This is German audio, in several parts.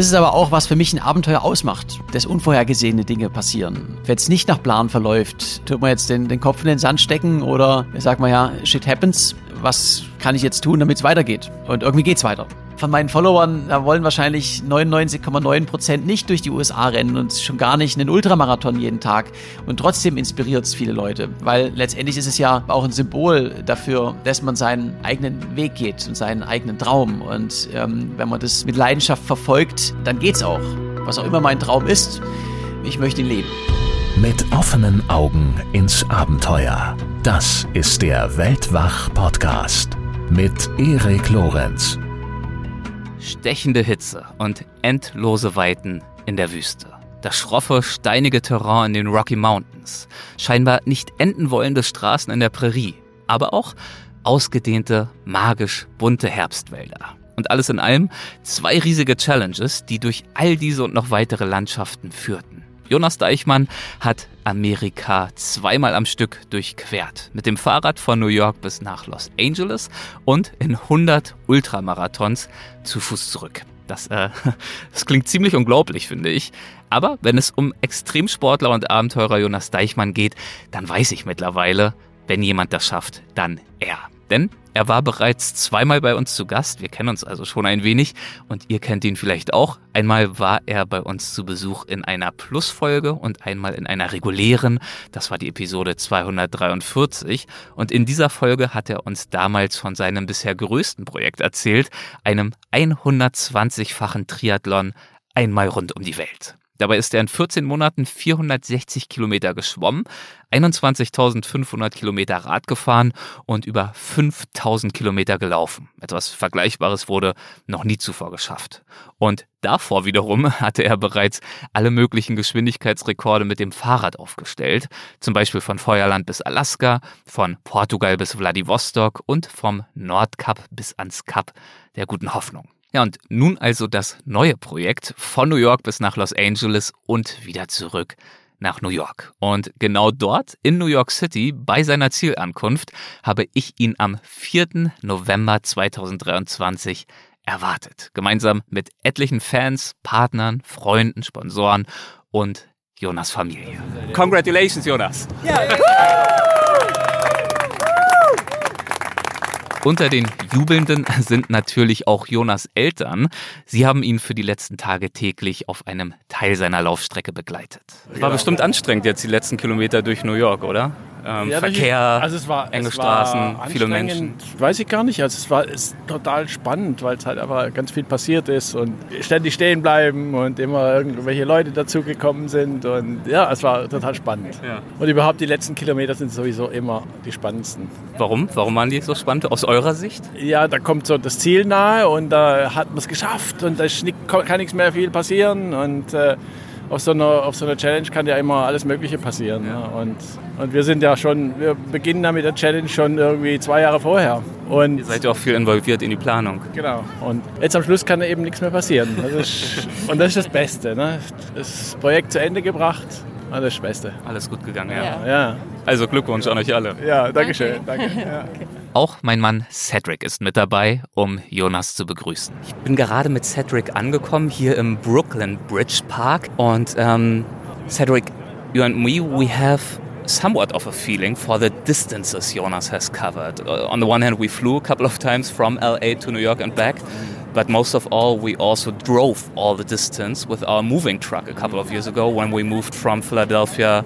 Das ist aber auch, was für mich ein Abenteuer ausmacht, dass unvorhergesehene Dinge passieren. Wenn es nicht nach Plan verläuft, tut man jetzt den, den Kopf in den Sand stecken oder sagt man ja, shit happens, was kann ich jetzt tun, damit es weitergeht? Und irgendwie geht's weiter von meinen Followern, wollen wahrscheinlich 99,9 Prozent nicht durch die USA rennen und schon gar nicht einen Ultramarathon jeden Tag. Und trotzdem inspiriert es viele Leute, weil letztendlich ist es ja auch ein Symbol dafür, dass man seinen eigenen Weg geht und seinen eigenen Traum. Und ähm, wenn man das mit Leidenschaft verfolgt, dann geht's auch. Was auch immer mein Traum ist, ich möchte ihn leben. Mit offenen Augen ins Abenteuer. Das ist der Weltwach-Podcast mit Erik Lorenz. Stechende Hitze und endlose Weiten in der Wüste. Das schroffe, steinige Terrain in den Rocky Mountains. Scheinbar nicht enden wollende Straßen in der Prärie. Aber auch ausgedehnte, magisch bunte Herbstwälder. Und alles in allem zwei riesige Challenges, die durch all diese und noch weitere Landschaften führten. Jonas Deichmann hat Amerika zweimal am Stück durchquert. Mit dem Fahrrad von New York bis nach Los Angeles und in 100 Ultramarathons zu Fuß zurück. Das, äh, das klingt ziemlich unglaublich, finde ich. Aber wenn es um Extremsportler und Abenteurer Jonas Deichmann geht, dann weiß ich mittlerweile, wenn jemand das schafft, dann er. Denn er war bereits zweimal bei uns zu Gast. Wir kennen uns also schon ein wenig und ihr kennt ihn vielleicht auch. Einmal war er bei uns zu Besuch in einer Plusfolge und einmal in einer regulären. Das war die Episode 243. Und in dieser Folge hat er uns damals von seinem bisher größten Projekt erzählt, einem 120-fachen Triathlon einmal rund um die Welt. Dabei ist er in 14 Monaten 460 Kilometer geschwommen, 21.500 Kilometer Rad gefahren und über 5.000 Kilometer gelaufen. Etwas Vergleichbares wurde noch nie zuvor geschafft. Und davor wiederum hatte er bereits alle möglichen Geschwindigkeitsrekorde mit dem Fahrrad aufgestellt. Zum Beispiel von Feuerland bis Alaska, von Portugal bis Vladivostok und vom Nordkap bis ans Kap der guten Hoffnung. Ja, und nun also das neue Projekt von New York bis nach Los Angeles und wieder zurück nach New York. Und genau dort in New York City bei seiner Zielankunft habe ich ihn am 4. November 2023 erwartet. Gemeinsam mit etlichen Fans, Partnern, Freunden, Sponsoren und Jonas Familie. Congratulations, Jonas! Ja. Unter den Jubelnden sind natürlich auch Jonas Eltern. Sie haben ihn für die letzten Tage täglich auf einem Teil seiner Laufstrecke begleitet. War bestimmt anstrengend jetzt die letzten Kilometer durch New York, oder? Ähm, ja, Verkehr, also es war, enge es Straßen, viele Menschen. Weiß ich gar nicht. Also es war ist total spannend, weil es halt einfach ganz viel passiert ist und ständig stehen bleiben und immer irgendwelche Leute dazugekommen sind. Und ja, es war total spannend. Ja. Und überhaupt die letzten Kilometer sind sowieso immer die spannendsten. Warum? Warum waren die so spannend aus eurer Sicht? Ja, da kommt so das Ziel nahe und da hat man es geschafft und da kann nichts mehr viel passieren und äh, auf so, einer, auf so einer Challenge kann ja immer alles Mögliche passieren. Ja. Ne? Und, und wir sind ja schon, wir beginnen ja mit der Challenge schon irgendwie zwei Jahre vorher. Und Ihr seid ja auch viel involviert in die Planung. Genau. Und jetzt am Schluss kann eben nichts mehr passieren. Das ist, und das ist das Beste. Ne? Das Projekt zu Ende gebracht, alles Beste. Alles gut gegangen, ja. ja. ja. Also Glückwunsch an euch alle. Ja, danke schön. Danke. Ja. Okay. Auch mein Mann Cedric ist mit dabei, um Jonas zu begrüßen. Ich bin gerade mit Cedric angekommen hier im Brooklyn Bridge Park und ähm, Cedric, you and me, we have somewhat of a feeling for the distances Jonas has covered. Uh, on the one hand, we flew a couple of times from LA to New York and back. But most of all, we also drove all the distance with our moving truck a couple of years ago when we moved from Philadelphia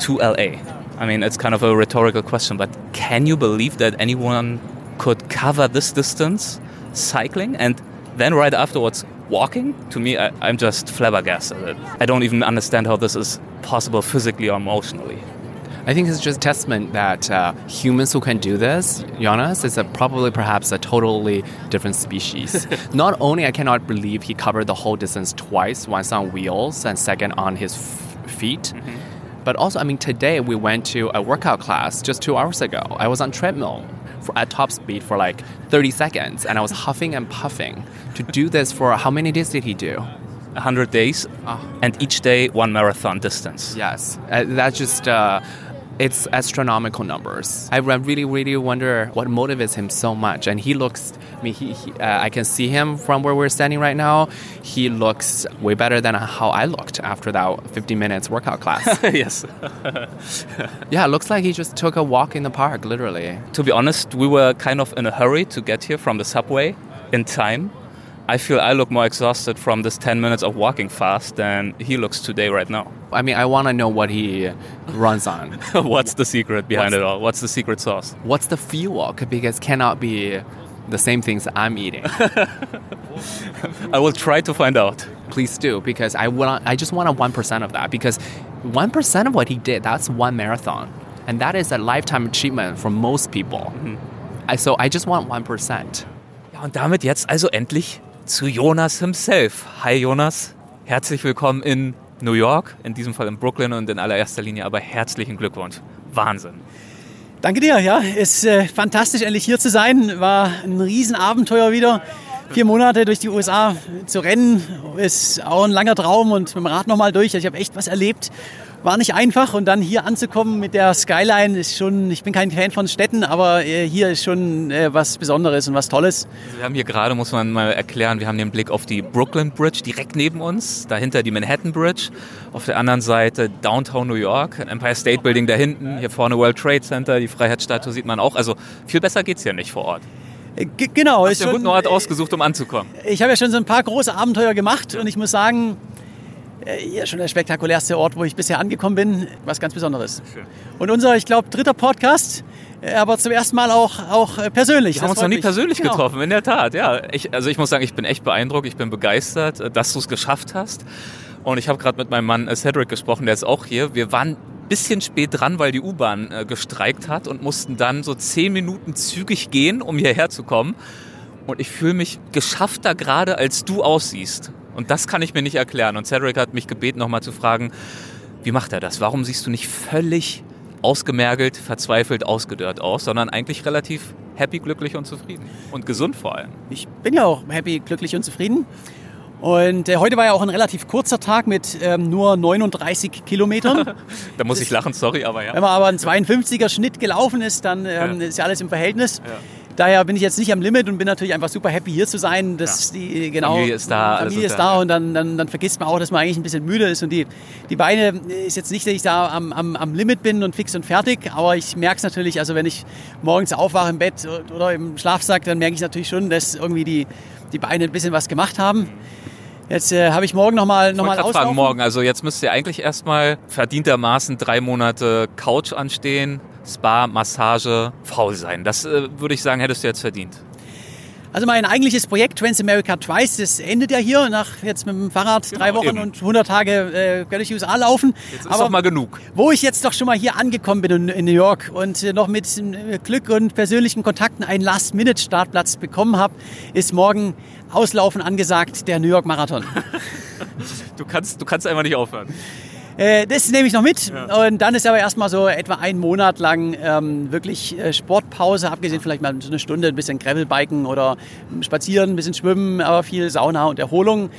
to LA. I mean, it's kind of a rhetorical question, but can you believe that anyone could cover this distance cycling and then right afterwards walking? To me, I, am just flabbergasted. I don't even understand how this is possible physically or emotionally. I think it's just a testament that uh, humans who can do this, Jonas, is a, probably perhaps a totally different species. Not only I cannot believe he covered the whole distance twice, once on wheels and second on his feet. Mm -hmm but also, I mean, today we went to a workout class just two hours ago. I was on treadmill for, at top speed for like 30 seconds, and I was huffing and puffing to do this for how many days did he do? 100 days, oh. and each day one marathon distance. Yes, uh, that's just. Uh, It's astronomical numbers. I really, really wonder what motivates him so much. And he looks, I mean, he, he uh, I can see him from where we're standing right now. He looks way better than how I looked after that 15 minutes workout class. yes. yeah, it looks like he just took a walk in the park, literally. To be honest, we were kind of in a hurry to get here from the subway in time. I feel I look more exhausted from this 10 minutes of walking fast than he looks today right now. I mean, I want to know what he runs on. What's the secret behind What's- it all? What's the secret sauce? What's the fuel? Because cannot be the same things I'm eating. I will try to find out. Please do, because I want. I just want a one percent of that. Because one percent of what he did, that's one marathon, and that is a lifetime achievement for most people. Mm-hmm. I, so I just want one percent. Ja, und damit jetzt also endlich zu Jonas himself. Hi Jonas, herzlich willkommen in New York, in diesem Fall in Brooklyn und in allererster Linie aber herzlichen Glückwunsch. Wahnsinn. Danke dir, ja. Ist äh, fantastisch, endlich hier zu sein. War ein Riesenabenteuer wieder. Vier Monate durch die USA zu rennen ist auch ein langer Traum und mit dem Rad nochmal durch. Also ich habe echt was erlebt. War nicht einfach und dann hier anzukommen mit der Skyline ist schon, ich bin kein Fan von Städten, aber äh, hier ist schon äh, was Besonderes und was Tolles. Also wir haben hier gerade, muss man mal erklären, wir haben den Blick auf die Brooklyn Bridge direkt neben uns, dahinter die Manhattan Bridge, auf der anderen Seite Downtown New York, Empire State Building da hinten, hier vorne World Trade Center, die Freiheitsstatue sieht man auch. Also viel besser geht's hier nicht vor Ort. Äh, g- genau, Hast ist einen guten Ort ausgesucht, um anzukommen. Ich habe ja schon so ein paar große Abenteuer gemacht und ich muss sagen, äh, hier ist schon der spektakulärste Ort, wo ich bisher angekommen bin. Was ganz Besonderes. Schön. Und unser, ich glaube, dritter Podcast, äh, aber zum ersten Mal auch, auch äh, persönlich. Wir haben uns noch nie persönlich Genau. getroffen, in der Tat. Ja, ich, also ich muss sagen, ich bin echt beeindruckt, ich bin begeistert, äh, dass du es geschafft hast. Und ich habe gerade mit meinem Mann äh, Cedric gesprochen, der ist auch hier. Wir waren ein bisschen spät dran, weil die U-Bahn äh, gestreikt hat und mussten dann so zehn Minuten zügig gehen, um hierher zu kommen. Und ich fühle mich geschaffter gerade, als du aussiehst. Und das kann ich mir nicht erklären. Und Cedric hat mich gebeten, nochmal zu fragen, wie macht er das? Warum siehst du nicht völlig ausgemergelt, verzweifelt, ausgedörrt aus, sondern eigentlich relativ happy, glücklich und zufrieden. Und gesund vor allem. Ich bin ja auch happy, glücklich und zufrieden. Und äh, heute war ja auch ein relativ kurzer Tag mit ähm, nur 39 Kilometern. Da muss ich lachen, sorry, aber ja. Wenn man aber einen 52er Schnitt gelaufen ist, dann ähm, Ja. ist ja alles im Verhältnis. Daher bin ich jetzt nicht am Limit und bin natürlich einfach super happy hier zu sein. Das die genau Familie ist da, Familie ist da, ja. und dann, dann, dann vergisst man auch, dass man eigentlich ein bisschen müde ist und die, die Beine ist jetzt nicht, dass ich da am, am, am Limit bin und fix und fertig, aber ich merke es natürlich, also wenn ich morgens aufwache im Bett oder im Schlafsack, dann merke ich natürlich schon, dass irgendwie die, die Beine ein bisschen was gemacht haben. Jetzt äh, habe ich morgen nochmal noch mal auslaufen. fragen, morgen. Also jetzt müsste ja eigentlich erstmal verdientermaßen drei Monate Couch anstehen, Spa, Massage, faul sein. Das äh, würde ich sagen, hättest du jetzt verdient. Also mein eigentliches Projekt Transamerica Twice, das endet ja hier nach jetzt mit dem Fahrrad drei Genau, Wochen eben. und 100 Tage äh, durch die USA laufen. Jetzt ist doch mal genug. wo ich jetzt doch schon mal hier angekommen bin in, in New York und äh, noch mit äh, Glück und persönlichen Kontakten einen Last-Minute-Startplatz bekommen habe, ist morgen Auslaufen angesagt, der New York Marathon. Du kannst, du kannst einfach nicht aufhören. Äh, das nehme ich noch mit. Und dann ist aber erstmal so etwa einen Monat lang ähm, wirklich äh, Sportpause, abgesehen vielleicht mal so eine Stunde ein bisschen Gravelbiken oder spazieren, ein bisschen schwimmen, aber viel Sauna und Erholung.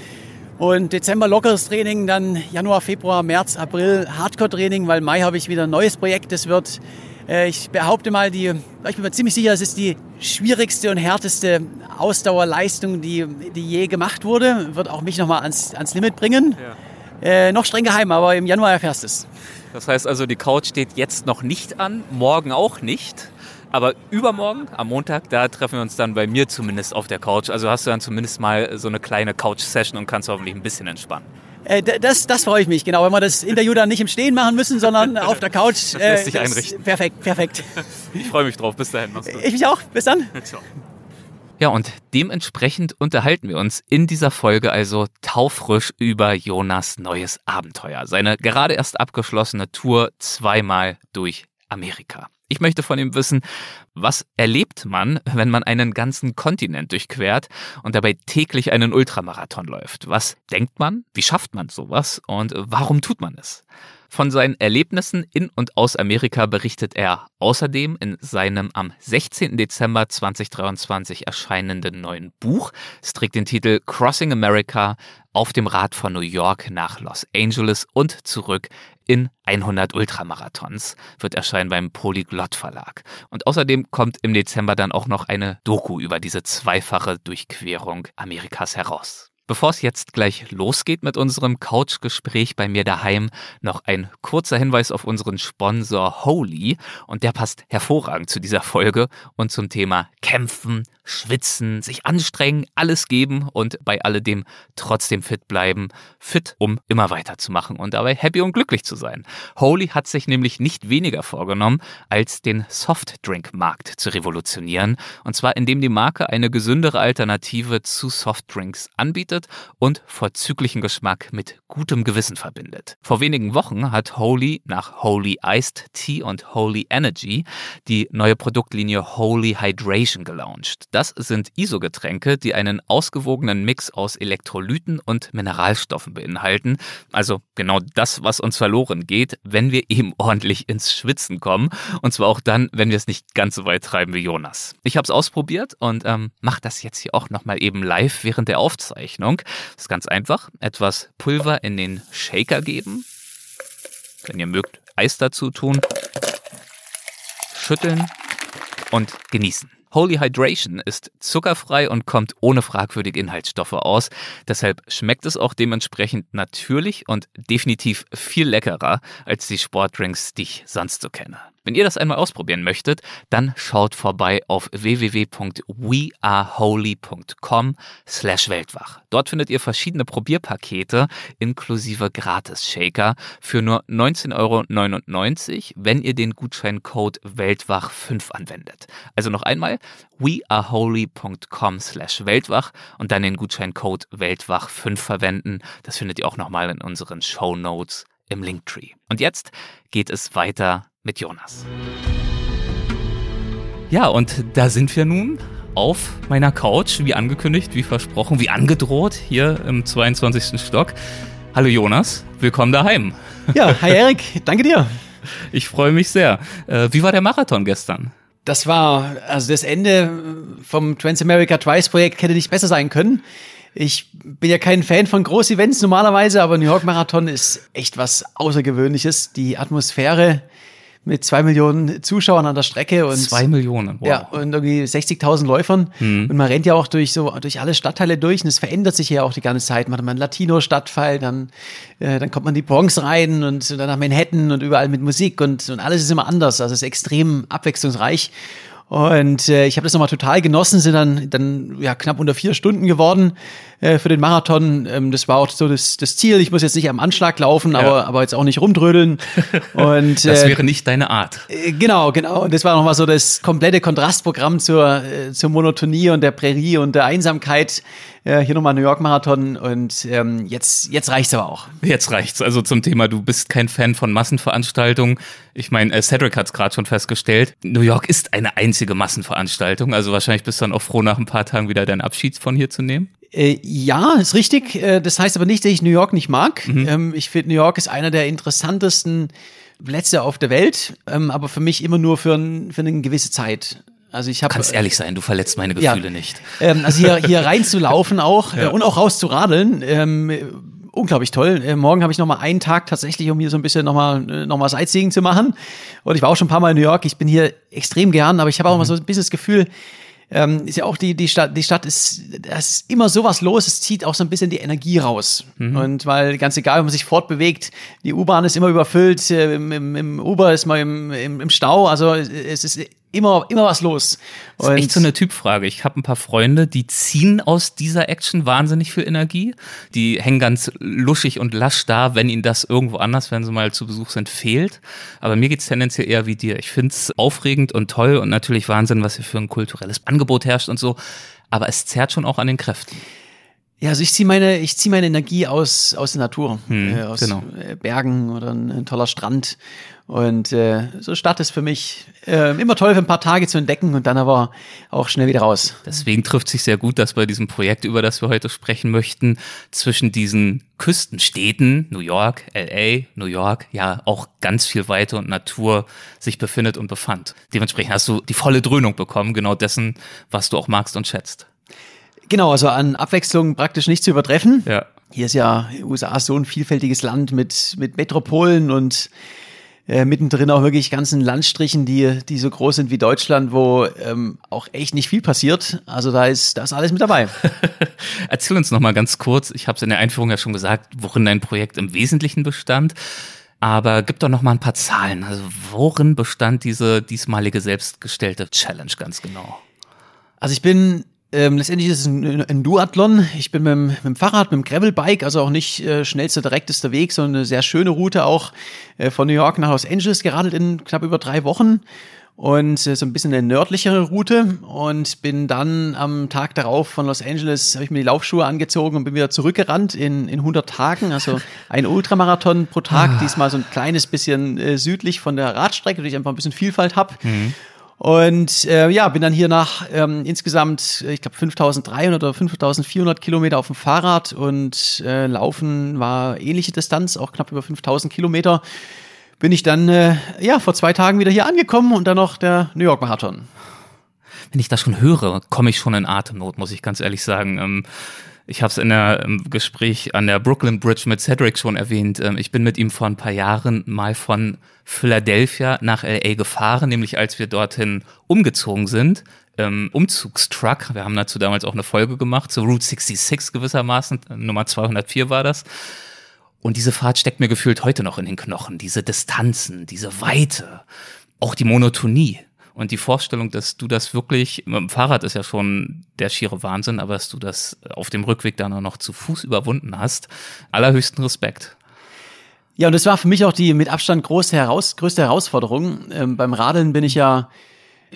Und Dezember lockeres Training, dann Januar, Februar, März, April Hardcore-Training, weil Mai habe ich wieder ein neues Projekt. Das wird, äh, ich behaupte mal, die, ich bin mir ziemlich sicher, es ist die schwierigste und härteste Ausdauerleistung, die, die je gemacht wurde. Wird auch mich nochmal ans, ans Limit bringen. Äh, noch streng geheim, aber im Januar erfährst du es. Das heißt also, die Couch steht jetzt noch nicht an, morgen auch nicht. Aber übermorgen, am Montag, da treffen wir uns dann bei mir zumindest auf der Couch. Also hast du dann zumindest mal so eine kleine Couch-Session und kannst hoffentlich ein bisschen entspannen. Äh, das, das freue ich mich, genau. Wenn wir das Interview dann nicht im Stehen machen müssen, sondern auf der Couch. Das lässt sich einrichten. Perfekt, perfekt. Ich freue mich drauf. Bis dahin. Mach's gut. Ich mich auch. Bis dann. Ciao. Ja, und dementsprechend unterhalten wir uns in dieser Folge also taufrisch über Jonas neues Abenteuer. Seine gerade erst abgeschlossene Tour zweimal durch Amerika. Ich möchte von ihm wissen, was erlebt man, wenn man einen ganzen Kontinent durchquert und dabei täglich einen Ultramarathon läuft? Was denkt man? Wie schafft man sowas? Und warum tut man es? Von seinen Erlebnissen in und aus Amerika berichtet er außerdem in seinem am 16. Dezember 2023 erscheinenden neuen Buch. Es trägt den Titel Crossing America auf dem Rad von New York nach Los Angeles und zurück in 100 Ultramarathons wird erscheinen beim Polyglott Verlag. Und außerdem kommt im Dezember dann auch noch eine Doku über diese zweifache Durchquerung Amerikas heraus. Bevor es jetzt gleich losgeht mit unserem Couchgespräch bei mir daheim, noch ein kurzer Hinweis auf unseren Sponsor Holy. Und der passt hervorragend zu dieser Folge und zum Thema Kämpfen, Schwitzen, sich anstrengen, alles geben und bei alledem trotzdem fit bleiben. Fit, um immer weiterzumachen und dabei happy und glücklich zu sein. Holy hat sich nämlich nicht weniger vorgenommen, als den Softdrink-Markt zu revolutionieren und zwar indem die Marke eine gesündere Alternative zu Softdrinks anbietet und vorzüglichen Geschmack mit gutem Gewissen verbindet. Vor wenigen Wochen hat Holy nach Holy Iced Tea und Holy Energy die neue Produktlinie Holy Hydration gelauncht. Das sind ISO-Getränke, die einen ausgewogenen Mix aus Elektrolyten und Mineralstoffen beinhalten. Also genau das, was uns verloren geht, wenn wir eben ordentlich ins Schwitzen kommen. Und zwar auch dann, wenn wir es nicht ganz so weit treiben wie Jonas. Ich habe es ausprobiert und ähm, mache das jetzt hier auch nochmal eben live während der Aufzeichnung. Das ist ganz einfach. Etwas Pulver in den Shaker geben. Wenn ihr mögt, Eis dazu tun. Schütteln und genießen. Holy Hydration ist zuckerfrei und kommt ohne fragwürdige Inhaltsstoffe aus. Deshalb schmeckt es auch dementsprechend natürlich und definitiv viel leckerer als die Sportdrinks, die ich sonst so kenne. Wenn ihr das einmal ausprobieren möchtet, dann schaut vorbei auf www.weareholy.com slash Weltwach. Dort findet ihr verschiedene Probierpakete inklusive Gratis-Shaker für nur 19,99 Euro, wenn ihr den Gutscheincode Weltwach5 anwendet. Also noch einmal weareholy.com slash Weltwach und dann den Gutscheincode Weltwach5 verwenden. Das findet ihr auch nochmal in unseren Show Notes im Linktree. Und jetzt geht es weiter mit Jonas. Ja, und da sind wir nun auf meiner Couch, wie angekündigt, wie versprochen, wie angedroht, hier im 22. Stock. Hallo Jonas, willkommen daheim. Ja, hi Erik, danke dir. Ich freue mich sehr. Äh, wie war der Marathon gestern? Das war, also das Ende vom Transamerica Twice Projekt hätte nicht besser sein können. Ich bin ja kein Fan von Groß-Events normalerweise, aber New York Marathon ist echt was Außergewöhnliches. Die Atmosphäre, mit zwei Millionen Zuschauern an der Strecke und zwei Millionen, wow. ja und irgendwie 60.000 Läufern mhm. und man rennt ja auch durch so durch alle Stadtteile durch und es verändert sich ja auch die ganze Zeit. Man hat mal einen Latino-Stadtteil, dann äh, dann kommt man in die Bronx rein und, dann nach Manhattan und überall mit Musik und und alles ist immer anders. Also es ist extrem abwechslungsreich und äh, ich habe das nochmal total genossen, sind dann, dann ja, knapp unter vier Stunden geworden äh, für den Marathon. Ähm, das war auch so das, das Ziel. Ich muss jetzt nicht am Anschlag laufen, ja. aber, aber jetzt auch nicht rumdrödeln. Und, das äh, wäre nicht deine Art. Äh, genau, genau. Und das war nochmal so das komplette Kontrastprogramm zur, äh, zur Monotonie und der Prärie und der Einsamkeit. Ja, hier nochmal New York Marathon und ähm, jetzt, jetzt reicht's aber auch. Jetzt reicht's. Also zum Thema, du bist kein Fan von Massenveranstaltungen. Ich meine, äh, Cedric hat's gerade schon festgestellt. New York ist eine einzige Massenveranstaltung. Also wahrscheinlich bist du dann auch froh, nach ein paar Tagen wieder deinen Abschied von hier zu nehmen. Äh, ja, ist richtig. Äh, das heißt aber nicht, dass ich New York nicht mag. Mhm. Ähm, ich finde, New York ist einer der interessantesten Plätze auf der Welt, ähm, aber für mich immer nur für, ein, für eine gewisse Zeit. Also ich habe. Kannst ehrlich sein, du verletzt meine Gefühle ja, nicht. Ähm, also hier, hier reinzulaufen auch ja. äh, und auch rauszuradeln. Ähm, unglaublich toll. Äh, morgen habe ich noch mal einen Tag tatsächlich, um hier so ein bisschen noch mal, äh, noch mal Sightseeing zu machen. Und ich war auch schon ein paar Mal in New York. Ich bin hier extrem gern, aber ich habe auch mhm. mal so ein bisschen das Gefühl, ähm, ist ja auch die, die Stadt, die Stadt ist, da ist immer sowas los, es zieht auch so ein bisschen die Energie raus. Mhm. Und weil ganz egal, wenn man sich fortbewegt, die U-Bahn ist immer überfüllt, äh, im, im, im Uber ist man im, im, im Stau, also es ist immer, immer was los. Das ist echt so eine Typfrage. Ich habe ein paar Freunde, die ziehen aus dieser Action wahnsinnig viel Energie. Die hängen ganz luschig und lasch da, wenn ihnen das irgendwo anders, wenn sie mal zu Besuch sind, fehlt. Aber mir geht's tendenziell eher wie dir. Ich find's aufregend und toll und natürlich Wahnsinn, was hier für ein kulturelles Angebot herrscht und so. Aber es zerrt schon auch an den Kräften. Ja, also ich ziehe meine, ich ziehe meine Energie aus, aus der Natur, hm, äh, aus genau. Äh, Bergen oder ein, ein, toller Strand. Und äh, so Stadt ist für mich äh, immer toll für ein paar Tage zu entdecken und dann aber auch schnell wieder raus. Deswegen trifft sich sehr gut, dass bei diesem Projekt, über das wir heute sprechen möchten, zwischen diesen Küstenstädten, New York, LA, New York, ja auch ganz viel Weite und Natur sich befindet und befand. Dementsprechend hast du die volle Dröhnung bekommen, genau dessen, was du auch magst und schätzt. Genau, also an Abwechslung praktisch nicht zu übertreffen. Ja. Hier ist ja USA so ein vielfältiges Land mit, mit Metropolen und äh, mittendrin auch wirklich ganzen Landstrichen, die, die so groß sind wie Deutschland, wo ähm, auch echt nicht viel passiert. Also da ist, da ist alles mit dabei. Erzähl uns noch mal ganz kurz, ich habe es in der Einführung ja schon gesagt, worin dein Projekt im Wesentlichen bestand. Aber gib doch noch mal ein paar Zahlen. Also worin bestand diese diesmalige selbstgestellte Challenge ganz genau? Also ich bin ähm, letztendlich ist es ein, ein Duathlon. Ich bin mit dem, mit dem Fahrrad, mit dem Gravelbike, also auch nicht äh, schnellster, direktester Weg, sondern eine sehr schöne Route auch äh, von New York nach Los Angeles geradelt in knapp über drei Wochen und äh, so ein bisschen eine nördlichere Route und bin dann am Tag darauf von Los Angeles, habe ich mir die Laufschuhe angezogen und bin wieder zurückgerannt in, in 100 Tagen, also ein Ultramarathon pro Tag, ah. diesmal so ein kleines bisschen äh, südlich von der Radstrecke, wo ich einfach ein bisschen Vielfalt habe. Mhm. Und äh, ja, bin dann hier nach ähm, insgesamt, ich glaube, 5300 oder 5400 Kilometer auf dem Fahrrad und äh, Laufen war ähnliche Distanz, auch knapp über 5000 Kilometer. Bin ich dann äh, ja vor zwei Tagen wieder hier angekommen und dann noch der New York Marathon. Wenn ich das schon höre, komme ich schon in Atemnot, muss ich ganz ehrlich sagen. Ähm ich habe es in im Gespräch an der Brooklyn Bridge mit Cedric schon erwähnt. Ähm, ich bin mit ihm vor ein paar Jahren mal von Philadelphia nach LA gefahren, nämlich als wir dorthin umgezogen sind. Ähm, Umzugstruck. Wir haben dazu damals auch eine Folge gemacht, so Route 66 gewissermaßen. Nummer 204 war das. Und diese Fahrt steckt mir gefühlt heute noch in den Knochen. Diese Distanzen, diese Weite, auch die Monotonie. Und die Vorstellung, dass du das wirklich, mit dem Fahrrad ist ja schon der schiere Wahnsinn, aber dass du das auf dem Rückweg dann auch noch zu Fuß überwunden hast, allerhöchsten Respekt. Ja, und das war für mich auch die mit Abstand große Heraus größte Herausforderung. Ähm, beim Radeln bin ich ja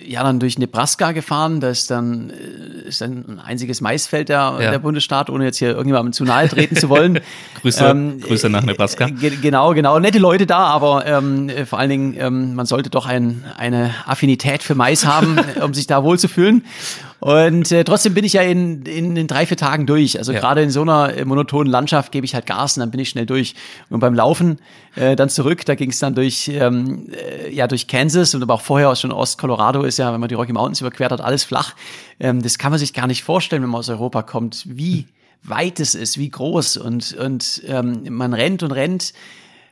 ja dann durch Nebraska gefahren. Das ist dann, äh, ist dann ein einziges Maisfeld der, ja. der Bundesstaat, ohne jetzt hier irgendjemandem zu nahe treten zu wollen. Grüße, ähm, Grüße nach Nebraska. Äh, genau, genau. Nette Leute da, aber ähm, äh, vor allen Dingen, ähm, man sollte doch ein, eine Affinität für Mais haben, um sich da wohlzufühlen. Und äh, trotzdem bin ich ja in, in, in drei, vier Tagen durch. Also ja. gerade in so einer äh, monotonen Landschaft gebe ich halt Gas und dann bin ich schnell durch. Und beim Laufen äh, dann zurück, da ging es dann durch, ähm, äh, ja, durch Kansas und aber auch vorher schon Ost-Colorado ist ja, wenn man die Rocky Mountains überquert hat, alles flach. Ähm, das kann man sich gar nicht vorstellen, wenn man aus Europa kommt, wie weit es ist, wie groß. Und, und ähm, man rennt und rennt.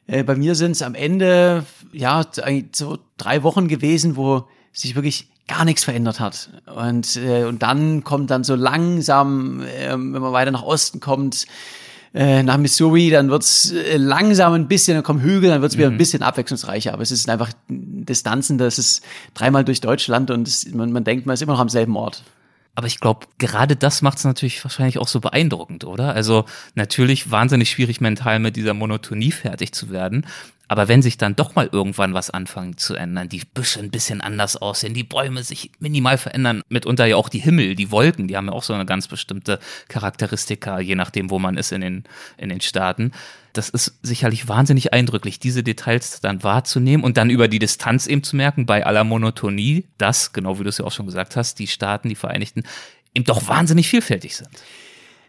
Äh, bei mir sind es am Ende ja so drei Wochen gewesen, wo sich wirklich gar nichts verändert hat. Und, äh, und dann kommt dann so langsam, äh, wenn man weiter nach Osten kommt, äh, nach Missouri, dann wird's äh, langsam ein bisschen, dann kommen Hügel, dann wird's wieder ein mhm. bisschen abwechslungsreicher. Aber es ist einfach Distanzen, das ist dreimal durch Deutschland und es, man, man denkt, man ist immer noch am selben Ort. Aber ich glaube, gerade das macht es natürlich wahrscheinlich auch so beeindruckend, oder? Also natürlich wahnsinnig schwierig mental mit dieser Monotonie fertig zu werden. Aber wenn sich dann doch mal irgendwann was anfangen zu ändern, die Büsche ein bisschen anders aussehen, die Bäume sich minimal verändern, mitunter ja auch die Himmel, die Wolken, die haben ja auch so eine ganz bestimmte Charakteristika, je nachdem, wo man ist in den, in den Staaten. Das ist sicherlich wahnsinnig eindrücklich, diese Details dann wahrzunehmen und dann über die Distanz eben zu merken, bei aller Monotonie, dass, genau wie du es ja auch schon gesagt hast, die Staaten, die Vereinigten, eben doch wahnsinnig vielfältig sind.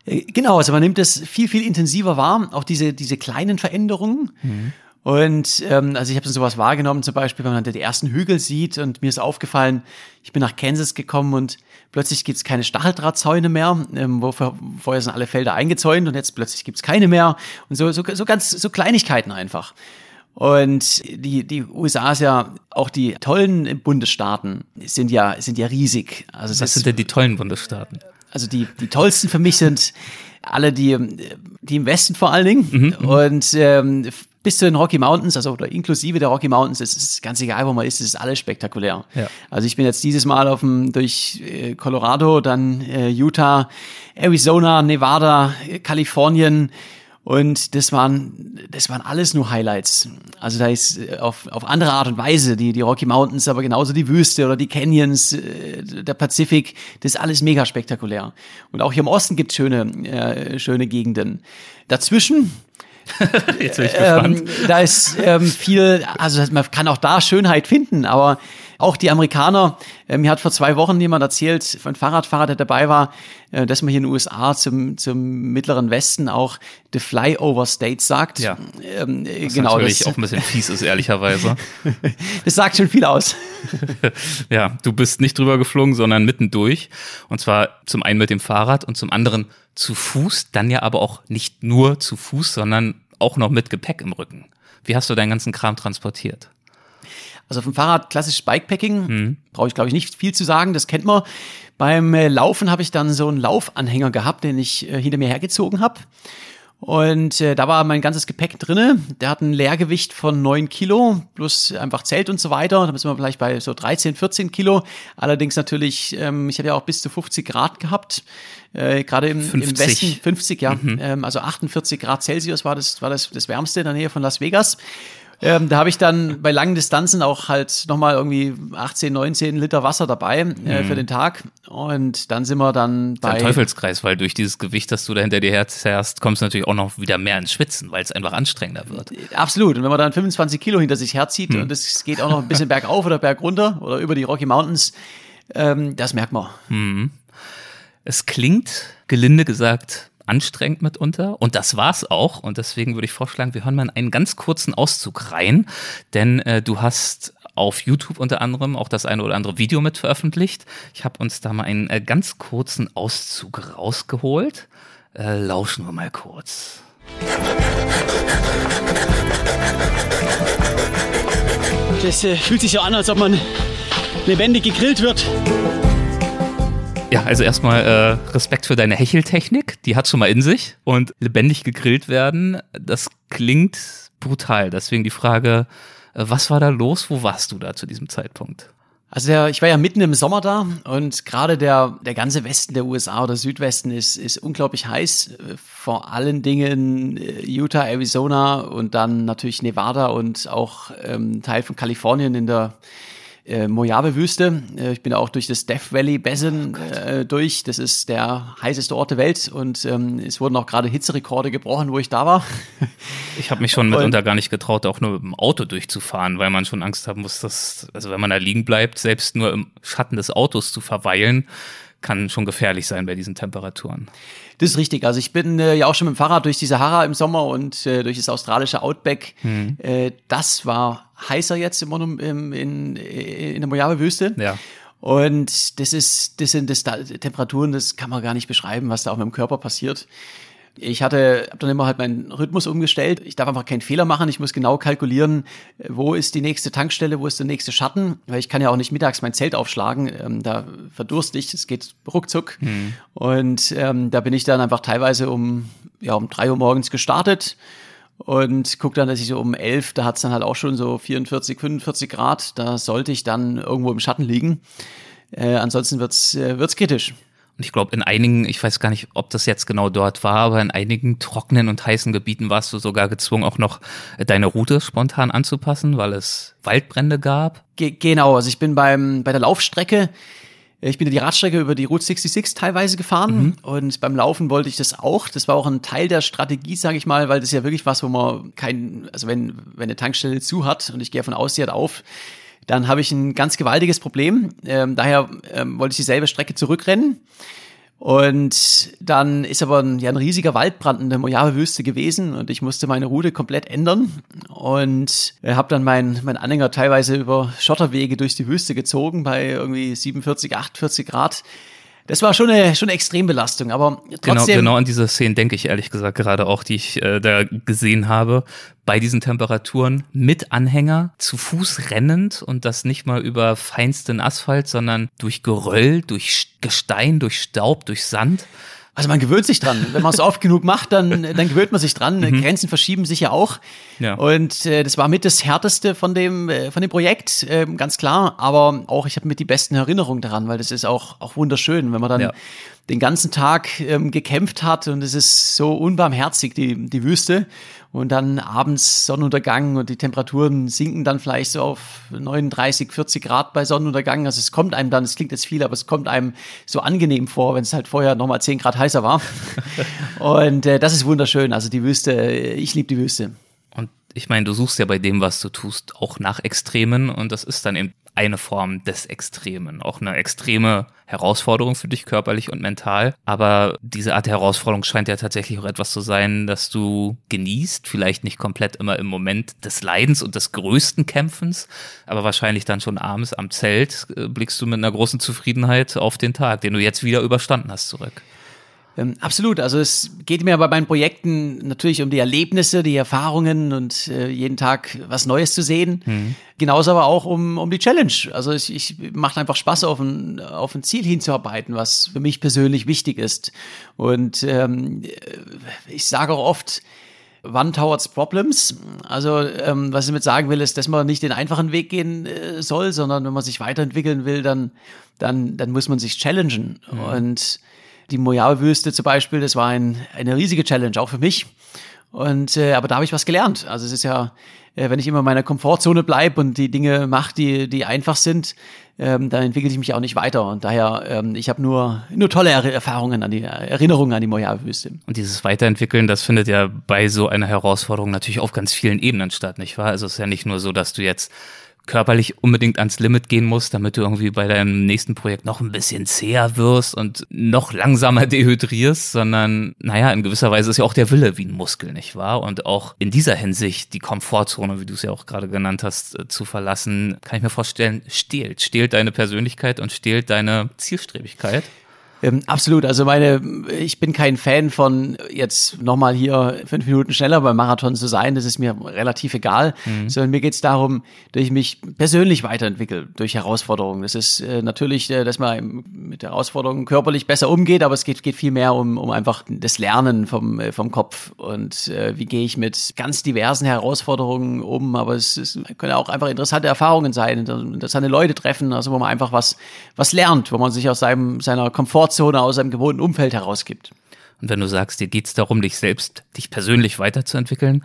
Äh, genau, also man nimmt es viel, viel intensiver wahr, auch diese, diese kleinen Veränderungen. Mhm. Und ähm, also ich habe sowas wahrgenommen, zum Beispiel, wenn man die ersten Hügel sieht und mir ist aufgefallen, ich bin nach Kansas gekommen und plötzlich gibt es keine Stacheldrahtzäune mehr, ähm, wo vorher sind alle Felder eingezäunt und jetzt plötzlich gibt es keine mehr und so, so, so ganz so Kleinigkeiten einfach. Und die, die USA ist ja, auch die tollen Bundesstaaten sind ja, sind ja riesig. Also Was sind denn die tollen Bundesstaaten? Also die, die tollsten für mich sind alle die, die im Westen vor allen Dingen. Mhm, mhm. und ähm, bis zu den Rocky Mountains, also oder inklusive der Rocky Mountains, es ist ganz egal, wo man ist, es ist alles spektakulär. Ja. Also ich bin jetzt dieses Mal auf dem, durch äh, Colorado, dann äh, Utah, Arizona, Nevada, Kalifornien und das waren, das waren alles nur Highlights. Also da ist äh, auf, auf andere Art und Weise die, die Rocky Mountains, aber genauso die Wüste oder die Canyons, äh, der Pazifik, das ist alles mega spektakulär. Und auch hier im Osten gibt es schöne, äh, schöne Gegenden. Dazwischen Jetzt bin ich gespannt. Ähm, da ist ähm, viel, also man kann auch da Schönheit finden, aber auch die Amerikaner, äh, mir hat vor zwei Wochen jemand erzählt, von Fahrradfahrer, der dabei war, äh, dass man hier in den USA zum, zum mittleren Westen auch the Flyover State sagt. Ja. Ähm, äh, Was genau, natürlich das, auch ein bisschen fies ist, ehrlicherweise. das sagt schon viel aus. ja, du bist nicht drüber geflogen, sondern mittendurch. Und zwar zum einen mit dem Fahrrad und zum anderen zu Fuß, dann ja aber auch nicht nur zu Fuß, sondern auch noch mit Gepäck im Rücken. Wie hast du deinen ganzen Kram transportiert? Also vom Fahrrad klassisch Bikepacking, Mhm. brauche ich glaube ich nicht viel zu sagen, das kennt man. Beim äh, Laufen habe ich dann so einen Laufanhänger gehabt, den ich äh, hinter mir hergezogen habe. Und äh, da war mein ganzes Gepäck drinne. Der hat ein Leergewicht von 9 Kilo, plus einfach Zelt und so weiter. Da sind wir vielleicht bei so 13, 14 Kilo. Allerdings natürlich, ähm, ich habe ja auch bis zu 50 Grad gehabt. Äh, Gerade im, im 50. Westen, 50, ja. Ähm, also 48 Grad Celsius war das, war das, das Wärmste in der Nähe von Las Vegas. Ähm, da habe ich dann bei langen Distanzen auch halt nochmal irgendwie 18, 19 Liter Wasser dabei äh, für den Tag. Und dann sind wir dann bei. ein Teufelskreis, weil durch dieses Gewicht, das du da hinter dir herzerrst, kommst du natürlich auch noch wieder mehr ins Schwitzen, weil es einfach anstrengender wird. Absolut. Und wenn man dann 25 Kilo hinter sich herzieht und es geht auch noch ein bisschen bergauf oder bergunter oder über die Rocky Mountains, ähm, das merkt man. Es klingt, gelinde gesagt, anstrengend mitunter. Und das war's auch. Und deswegen würde ich vorschlagen, wir hören mal in einen ganz kurzen Auszug rein. Denn äh, du hast auf YouTube unter anderem auch das eine oder andere Video mit veröffentlicht. Ich habe uns da mal einen äh, ganz kurzen Auszug rausgeholt. Äh, lauschen wir mal kurz. Das äh, fühlt sich so an, als ob man lebendig gegrillt wird. Ja, also erstmal äh, Respekt für deine Hecheltechnik, die hat schon mal in sich. Und lebendig gegrillt werden, das klingt brutal. Deswegen die Frage, äh, was war da los? Wo warst du da zu diesem Zeitpunkt? Also der, ich war ja mitten im Sommer da und gerade der, der ganze Westen der USA oder Südwesten ist, ist unglaublich heiß. Vor allen Dingen äh, Utah, Arizona und dann natürlich Nevada und auch ähm, Teil von Kalifornien in der äh, Mojave-Wüste. Äh, ich bin auch durch das Death Valley Basin äh, durch. Das ist der heißeste Ort der Welt und ähm, es wurden auch gerade Hitzerekorde gebrochen, wo ich da war. Ich habe mich schon mitunter gar nicht getraut, auch nur mit dem Auto durchzufahren, weil man schon Angst haben muss, dass, also wenn man da liegen bleibt, selbst nur im Schatten des Autos zu verweilen, kann schon gefährlich sein bei diesen Temperaturen. Das ist richtig. Also ich bin äh, ja auch schon mit dem Fahrrad durch die Sahara im Sommer und äh, durch das australische Outback. Äh, das war heißer jetzt im, im, im, in, in der Mojave-Wüste. Ja. Und das ist, das sind das da, Temperaturen, das kann man gar nicht beschreiben, was da auch mit dem Körper passiert. Ich hatte, habe dann immer halt meinen Rhythmus umgestellt. Ich darf einfach keinen Fehler machen. Ich muss genau kalkulieren, wo ist die nächste Tankstelle, wo ist der nächste Schatten, weil ich kann ja auch nicht mittags mein Zelt aufschlagen. Ähm, da verdurste ich, es geht ruckzuck. Und ähm, da bin ich dann einfach teilweise um ja um drei Uhr morgens gestartet und guck dann, dass ich so um elf, da hat's dann halt auch schon so 44, 45 Grad. Da sollte ich dann irgendwo im Schatten liegen. Äh, ansonsten wird's äh, wird's kritisch. Und ich glaube, in einigen, ich weiß gar nicht, ob das jetzt genau dort war, aber in einigen trockenen und heißen Gebieten warst du sogar gezwungen, auch noch äh, deine Route spontan anzupassen, weil es Waldbrände gab. Ge genau, also ich bin beim, bei der Laufstrecke, ich bin ja die Radstrecke über die Route 66 teilweise gefahren und beim Laufen wollte ich das auch. Das war auch ein Teil der Strategie, sage ich mal, weil das ist ja wirklich was, wo man kein, also wenn, wenn eine Tankstelle zu hat und ich gehe davon aus, sie hat auf, dann habe ich ein ganz gewaltiges Problem. Ähm, daher ähm, wollte ich dieselbe Strecke zurückrennen. Und dann ist aber ein, ja, ein riesiger Waldbrand in der Mojave-Wüste gewesen und ich musste meine Route komplett ändern und äh, habe dann meinen mein Anhänger teilweise über Schotterwege durch die Wüste gezogen bei irgendwie 47, 48 Grad. Das war schon eine, schon eine Extrembelastung, aber Genau, trotzdem. genau an diese Szenen denke ich ehrlich gesagt gerade auch, die ich äh, da gesehen habe. Bei diesen Temperaturen mit Anhänger, zu Fuß rennend und das nicht mal über feinsten Asphalt, sondern durch Geröll, durch Gestein, durch Staub, durch Sand. Also man gewöhnt sich dran. Wenn man es oft genug macht, dann, dann gewöhnt man sich dran. Grenzen verschieben sich ja auch. Ja. Und äh, das war mit das härteste von dem äh, von dem Projekt, äh, ganz klar. Aber auch ich habe mit die besten Erinnerungen daran, weil das ist auch auch wunderschön, wenn man dann Ja. den ganzen Tag ähm, gekämpft hat und es ist so unbarmherzig, die, die Wüste. Und dann abends Sonnenuntergang und die Temperaturen sinken dann vielleicht so auf 39, 40 Grad bei Sonnenuntergang. Also es kommt einem dann, es klingt jetzt viel, aber es kommt einem so angenehm vor, wenn es halt vorher nochmal 10 Grad heißer war. und äh, das ist wunderschön. Also die Wüste, ich liebe die Wüste. Ich meine, du suchst ja bei dem, was du tust, auch nach Extremen und das ist dann eben eine Form des Extremen, auch eine extreme Herausforderung für dich körperlich und mental. Aber diese Art der Herausforderung scheint ja tatsächlich auch etwas zu sein, das du genießt, vielleicht nicht komplett immer im Moment des Leidens und des größten Kämpfens, aber wahrscheinlich dann schon abends am Zelt äh, blickst du mit einer großen Zufriedenheit auf den Tag, den du jetzt wieder überstanden hast, zurück. Ähm, absolut. Also es geht mir bei meinen Projekten natürlich um die Erlebnisse, die Erfahrungen und äh, jeden Tag was Neues zu sehen. Mhm. Genauso aber auch um, um die Challenge. Also ich, ich macht einfach Spaß, auf ein, auf ein Ziel hinzuarbeiten, was für mich persönlich wichtig ist. Und ähm, ich sage auch oft, One towards Problems. Also ähm, was ich damit sagen will, ist, dass man nicht den einfachen Weg gehen äh, soll, sondern wenn man sich weiterentwickeln will, dann, dann, dann muss man sich challengen. Mhm. Und die Mojave-Wüste zum Beispiel, das war ein, eine riesige Challenge, auch für mich. Und äh, aber da habe ich was gelernt. Also es ist ja, äh, wenn ich immer in meiner Komfortzone bleibe und die Dinge mache, die, die einfach sind, ähm, dann entwickle ich mich auch nicht weiter. Und daher, ähm, ich habe nur, nur tolle Erfahrungen an die Erinnerungen an die Mojave-Wüste. Und dieses Weiterentwickeln, das findet ja bei so einer Herausforderung natürlich auf ganz vielen Ebenen statt, nicht wahr? Also es ist ja nicht nur so, dass du jetzt körperlich unbedingt ans Limit gehen musst, damit du irgendwie bei deinem nächsten Projekt noch ein bisschen zäher wirst und noch langsamer dehydrierst, sondern naja, in gewisser Weise ist ja auch der Wille wie ein Muskel, nicht wahr? Und auch in dieser Hinsicht die Komfortzone, wie du es ja auch gerade genannt hast, äh, zu verlassen, kann ich mir vorstellen, stehlt. Stehlt deine Persönlichkeit und stehlt deine Zielstrebigkeit. Ähm, absolut. Also meine, ich bin kein Fan von jetzt nochmal hier fünf Minuten schneller beim Marathon zu sein. Das ist mir relativ egal. Mhm. Sondern mir geht es darum, dass ich mich persönlich weiterentwickle durch Herausforderungen. Das ist äh, natürlich, äh, dass man mit Herausforderungen körperlich besser umgeht, aber es geht, geht viel mehr um, um einfach das Lernen vom, äh, vom Kopf. Und äh, wie gehe ich mit ganz diversen Herausforderungen um. Aber es, es können auch einfach interessante Erfahrungen sein, interessante Leute treffen, also wo man einfach was, was lernt, wo man sich aus seinem, seiner Komfort Komfortzone aus einem gewohnten Umfeld herausgibt. Und wenn du sagst, dir geht es darum, dich selbst, dich persönlich weiterzuentwickeln,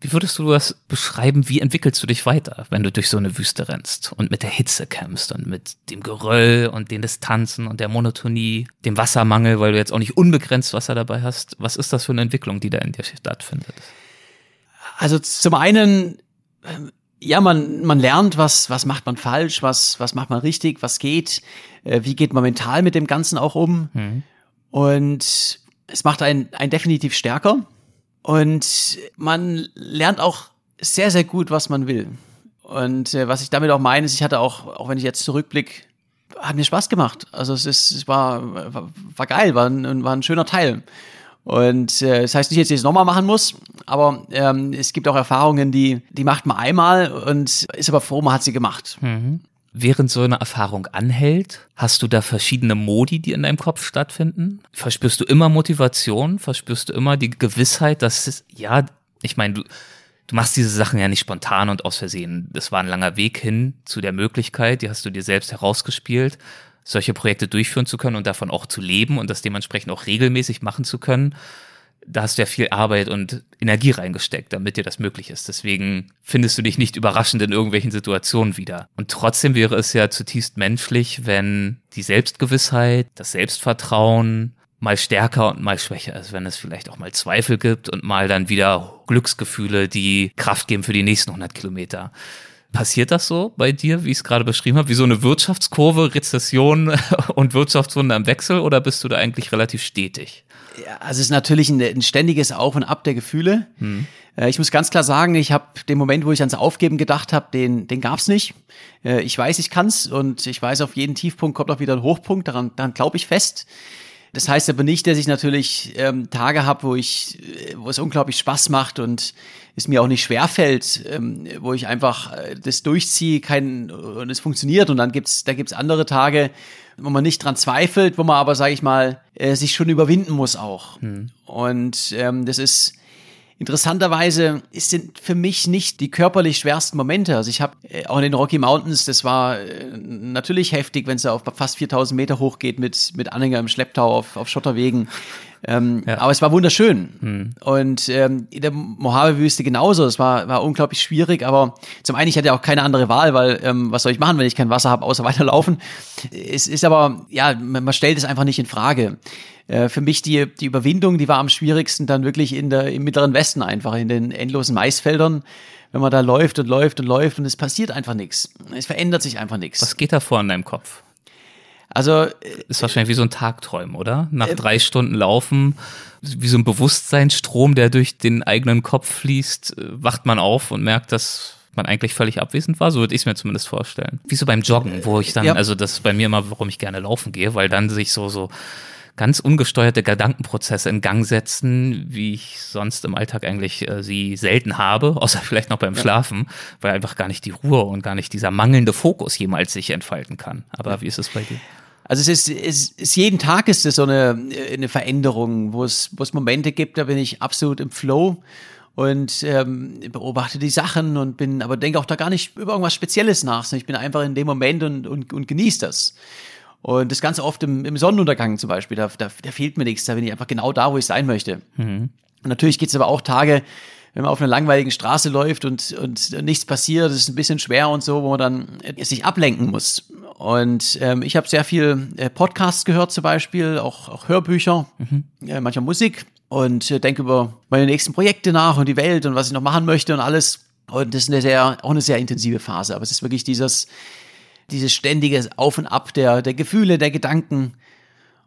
wie würdest du das beschreiben? Wie entwickelst du dich weiter, wenn du durch so eine Wüste rennst und mit der Hitze kämpfst und mit dem Geröll und den Distanzen und der Monotonie, dem Wassermangel, weil du jetzt auch nicht unbegrenzt Wasser dabei hast? Was ist das für eine Entwicklung, die da in dir stattfindet? Also zum einen ja, man, man lernt, was, was macht man falsch, was, was macht man richtig, was geht, äh, wie geht man mental mit dem Ganzen auch um. Mhm. Und es macht einen, einen definitiv stärker. Und man lernt auch sehr, sehr gut, was man will. Und äh, was ich damit auch meine, ist, ich hatte auch, auch wenn ich jetzt zurückblicke, hat mir Spaß gemacht. Also es ist, es war, war, war geil, war ein, war ein schöner Teil. Und äh, das heißt nicht, dass ich es nochmal machen muss, aber ähm, es gibt auch Erfahrungen, die, die macht man einmal und ist aber froh, man hat sie gemacht. Mhm. Während so eine Erfahrung anhält, hast du da verschiedene Modi, die in deinem Kopf stattfinden? Verspürst du immer Motivation? Verspürst du immer die Gewissheit, dass es, ja, ich meine, du, du machst diese Sachen ja nicht spontan und aus Versehen. Das war ein langer Weg hin zu der Möglichkeit, die hast du dir selbst herausgespielt solche Projekte durchführen zu können und davon auch zu leben und das dementsprechend auch regelmäßig machen zu können, da hast du ja viel Arbeit und Energie reingesteckt, damit dir das möglich ist. Deswegen findest du dich nicht überraschend in irgendwelchen Situationen wieder. Und trotzdem wäre es ja zutiefst menschlich, wenn die Selbstgewissheit, das Selbstvertrauen mal stärker und mal schwächer ist, wenn es vielleicht auch mal Zweifel gibt und mal dann wieder Glücksgefühle, die Kraft geben für die nächsten 100 Kilometer. Passiert das so bei dir, wie ich es gerade beschrieben habe, wie so eine Wirtschaftskurve, Rezession und Wirtschaftswunder im Wechsel oder bist du da eigentlich relativ stetig? Ja, also es ist natürlich ein, ein ständiges Auf und Ab der Gefühle. Hm. Ich muss ganz klar sagen, ich habe den Moment, wo ich ans Aufgeben gedacht habe, den, den gab es nicht. Äh, ich weiß, ich kann's und ich weiß, auf jeden Tiefpunkt kommt auch wieder ein Hochpunkt, daran, daran glaube ich fest. Das heißt aber nicht, dass ich natürlich ähm, Tage habe, wo ich, äh, wo es unglaublich Spaß macht und es mir auch nicht schwerfällt, ähm, wo ich einfach äh, das durchziehe, kein und es funktioniert. Und dann gibt's, da gibt's andere Tage, wo man nicht dran zweifelt, wo man aber, sage ich mal, äh, sich schon überwinden muss auch. Hm. Und ähm, das ist Interessanterweise sind für mich nicht die körperlich schwersten Momente. Also ich habe äh, auch in den Rocky Mountains, das war äh, natürlich heftig, wenn es auf fast 4000 Meter hochgeht mit, mit Anhänger im Schlepptau auf, auf Schotterwegen. Ähm, ja. Aber es war wunderschön. Hm. Und ähm, in der Mojave-Wüste genauso. Es war, war unglaublich schwierig, aber zum einen, ich hatte auch keine andere Wahl, weil ähm, was soll ich machen, wenn ich kein Wasser habe, außer weiterlaufen. Es ist aber, ja, man, man stellt es einfach nicht in Frage. Äh, für mich die, die Überwindung, die war am schwierigsten dann wirklich in der, im Mittleren Westen einfach, in den endlosen Maisfeldern wenn man da läuft und läuft und läuft und es passiert einfach nichts. Es verändert sich einfach nichts. Was geht da vor in deinem Kopf? Also ist wahrscheinlich wie so ein Tagträumen, oder? Nach äh, drei Stunden Laufen, wie so ein Bewusstseinsstrom, der durch den eigenen Kopf fließt, äh, wacht man auf und merkt, dass man eigentlich völlig abwesend war. So würde ich es mir zumindest vorstellen. Wie so beim Joggen, wo ich dann, ja. also das ist bei mir immer, warum ich gerne laufen gehe, weil dann sich so so ganz ungesteuerte Gedankenprozesse in Gang setzen, wie ich sonst im Alltag eigentlich äh, sie selten habe, außer vielleicht noch beim Schlafen, weil einfach gar nicht die Ruhe und gar nicht dieser mangelnde Fokus jemals sich entfalten kann. Aber ja. wie ist es bei dir? Also es ist, es ist jeden Tag ist es so eine, eine Veränderung, wo es, wo es Momente gibt, da bin ich absolut im Flow und ähm, beobachte die Sachen und bin, aber denke auch da gar nicht über irgendwas Spezielles nach, sondern ich bin einfach in dem Moment und, und, und genieße das. Und das Ganze oft im, im Sonnenuntergang zum Beispiel, da, da, da fehlt mir nichts, da bin ich einfach genau da, wo ich sein möchte. Mhm. Und natürlich gibt es aber auch Tage, wenn man auf einer langweiligen Straße läuft und, und nichts passiert, das ist ein bisschen schwer und so, wo man dann sich ablenken muss. Und ähm, ich habe sehr viel äh, Podcasts gehört zum Beispiel, auch, auch Hörbücher, mhm. äh, manchmal Musik und äh, denke über meine nächsten Projekte nach und die Welt und was ich noch machen möchte und alles. Und das ist eine sehr, auch eine sehr intensive Phase. Aber es ist wirklich dieses, dieses ständige Auf und Ab der, der Gefühle, der Gedanken.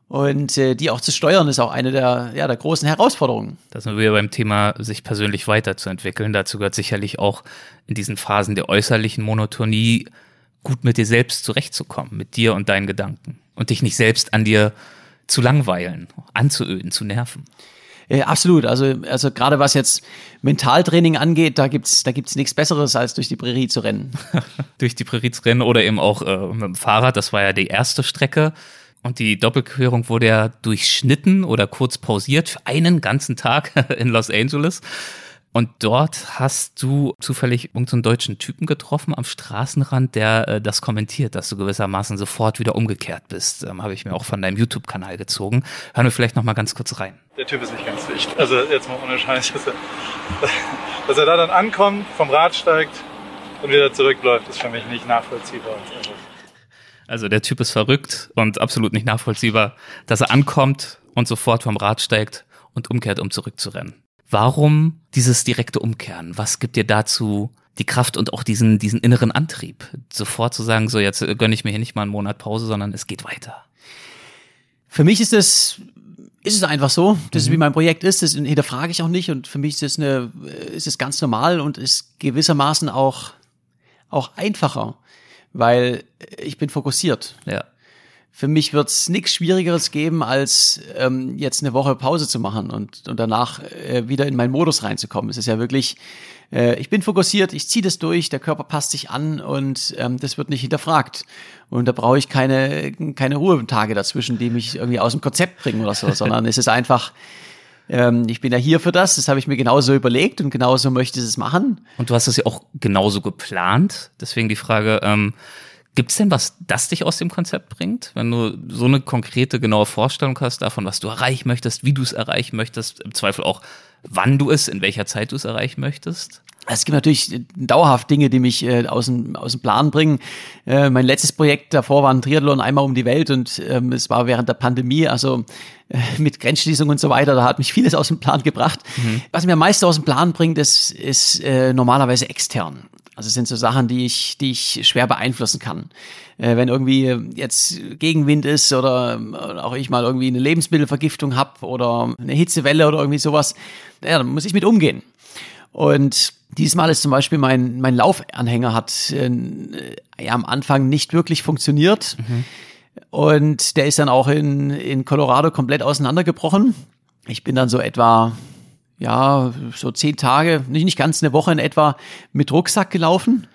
Und äh, die auch zu steuern, ist auch eine der, ja, der großen Herausforderungen. Da sind wir beim Thema, sich persönlich weiterzuentwickeln. Dazu gehört sicherlich auch in diesen Phasen der äußerlichen Monotonie gut mit dir selbst zurechtzukommen, mit dir und deinen Gedanken. Und dich nicht selbst an dir zu langweilen, anzuöden, zu nerven. Äh, absolut. Also, also gerade was jetzt Mentaltraining angeht, da gibt's da gibt's nichts Besseres, als durch die Prärie zu rennen. durch die Prärie zu rennen oder eben auch äh, mit dem Fahrrad. Das war ja die erste Strecke. Und die Doppelquerung wurde ja durchschnitten oder kurz pausiert für einen ganzen Tag in Los Angeles. Und dort hast du zufällig irgendeinen deutschen Typen getroffen am Straßenrand, der äh, das kommentiert, dass du gewissermaßen sofort wieder umgekehrt bist. Ähm, Habe ich mir auch von deinem YouTube-Kanal gezogen. Hören wir vielleicht noch mal ganz kurz rein. Der Typ ist nicht ganz dicht. Also jetzt mal ohne Scheiß. Dass er, dass er da dann ankommt, vom Rad steigt und wieder zurückläuft, ist für mich nicht nachvollziehbar. Also der Typ ist verrückt und absolut nicht nachvollziehbar, dass er ankommt und sofort vom Rad steigt und umkehrt, um zurückzurennen. Warum dieses direkte Umkehren? Was gibt dir dazu die Kraft und auch diesen, diesen inneren Antrieb, sofort zu sagen, so jetzt gönne ich mir hier nicht mal einen Monat Pause, sondern es geht weiter? Für mich ist es ist es einfach so, das ist wie mhm. mein Projekt ist, das hinterfrage ich auch nicht und für mich ist es eine, ist es ganz normal und ist gewissermaßen auch, auch einfacher, weil ich bin fokussiert. Ja für mich wird es nichts Schwierigeres geben, als ähm, jetzt eine Woche Pause zu machen und, und danach äh, wieder in meinen Modus reinzukommen. Es ist ja wirklich, äh, ich bin fokussiert, ich ziehe das durch, der Körper passt sich an und ähm, das wird nicht hinterfragt. Und da brauche ich keine, keine Ruhetage dazwischen, die mich irgendwie aus dem Konzept bringen oder so, sondern es ist einfach, ähm, ich bin ja hier für das, das habe ich mir genauso überlegt und genauso möchte ich es machen. Und du hast es ja auch genauso geplant. Deswegen die Frage, ähm, Gibt es denn was, das dich aus dem Konzept bringt? Wenn du so eine konkrete, genaue Vorstellung hast davon, was du erreichen möchtest, wie du es erreichen möchtest, im Zweifel auch, wann du es, in welcher Zeit du es erreichen möchtest? Es gibt natürlich dauerhaft Dinge, die mich äh, aus, dem, aus dem Plan bringen. Äh, mein letztes Projekt davor war ein Triathlon einmal um die Welt und ähm, es war während der Pandemie, also äh, mit Grenzschließung und so weiter, da hat mich vieles aus dem Plan gebracht. Mhm. Was mir am meisten aus dem Plan bringt, ist, ist äh, normalerweise extern. Also es sind so Sachen, die ich, die ich schwer beeinflussen kann. Äh, wenn irgendwie jetzt Gegenwind ist oder, auch ich mal irgendwie eine Lebensmittelvergiftung habe oder eine Hitzewelle oder irgendwie sowas, ja, dann muss ich mit umgehen. Und diesmal ist zum Beispiel mein, mein Laufanhänger hat äh, ja, am Anfang nicht wirklich funktioniert. Mhm. Und der ist dann auch in, in Colorado komplett auseinandergebrochen. Ich bin dann so etwa ja, so zehn Tage, nicht, nicht ganz eine Woche in etwa mit Rucksack gelaufen.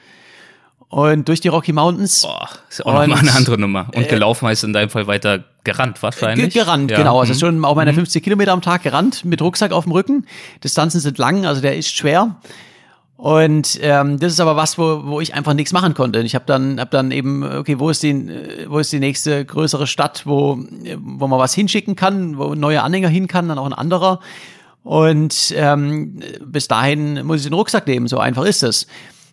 Und durch die Rocky Mountains. Boah, ist auch nochmal eine andere Nummer. Und äh, gelaufen heißt in deinem Fall weiter gerannt wahrscheinlich. Gerannt, ja. genau. Also Mhm. schon auch meine 50 Kilometer am Tag gerannt mit Rucksack auf dem Rücken. Distanzen sind lang, also der ist schwer. Und ähm, das ist aber was, wo, wo ich einfach nichts machen konnte. Ich habe dann, hab dann eben, okay, wo ist die, wo ist die nächste größere Stadt, wo, wo man was hinschicken kann, wo ein neuer Anhänger hin kann, dann auch ein anderer. Und ähm, bis dahin muss ich den Rucksack nehmen, so einfach ist es.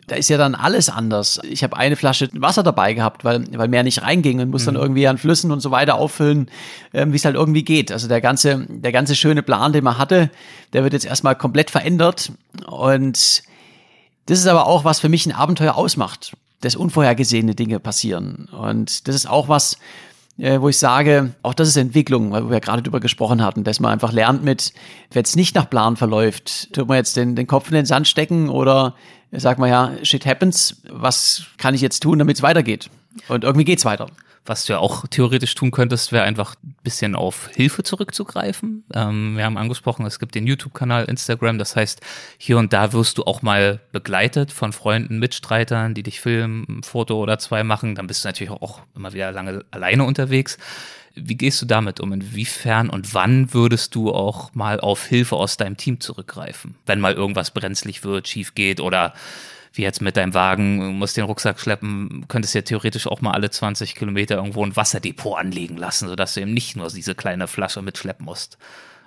Da ist ja dann alles anders. Ich habe eine Flasche Wasser dabei gehabt, weil, weil mehr nicht reinging und muss dann irgendwie an Flüssen und so weiter auffüllen, ähm, wie es halt irgendwie geht. Also der ganze, der ganze schöne Plan, den man hatte, der wird jetzt erstmal komplett verändert. Und das ist aber auch, was für mich ein Abenteuer ausmacht, dass unvorhergesehene Dinge passieren. Und das ist auch was, äh, wo ich sage, auch das ist Entwicklung, weil wir ja gerade drüber gesprochen hatten, dass man einfach lernt mit, wenn es nicht nach Plan verläuft, tut man jetzt den, den Kopf in den Sand stecken oder sagt man ja, shit happens, was kann ich jetzt tun, damit es weitergeht? Und irgendwie geht's weiter. Was du ja auch theoretisch tun könntest, wäre einfach ein bisschen auf Hilfe zurückzugreifen. Ähm, wir haben angesprochen, es gibt den YouTube-Kanal, Instagram. Das heißt, hier und da wirst du auch mal begleitet von Freunden, Mitstreitern, die dich filmen, ein Foto oder zwei machen. Dann bist du natürlich auch immer wieder lange alleine unterwegs. Wie gehst du damit um? Inwiefern und wann würdest du auch mal auf Hilfe aus deinem Team zurückgreifen? Wenn mal irgendwas brenzlig wird, schief geht oder wie jetzt mit deinem Wagen, musst den Rucksack schleppen, könntest ja theoretisch auch mal alle 20 Kilometer irgendwo ein Wasserdepot anlegen lassen, sodass du eben nicht nur diese kleine Flasche mitschleppen musst.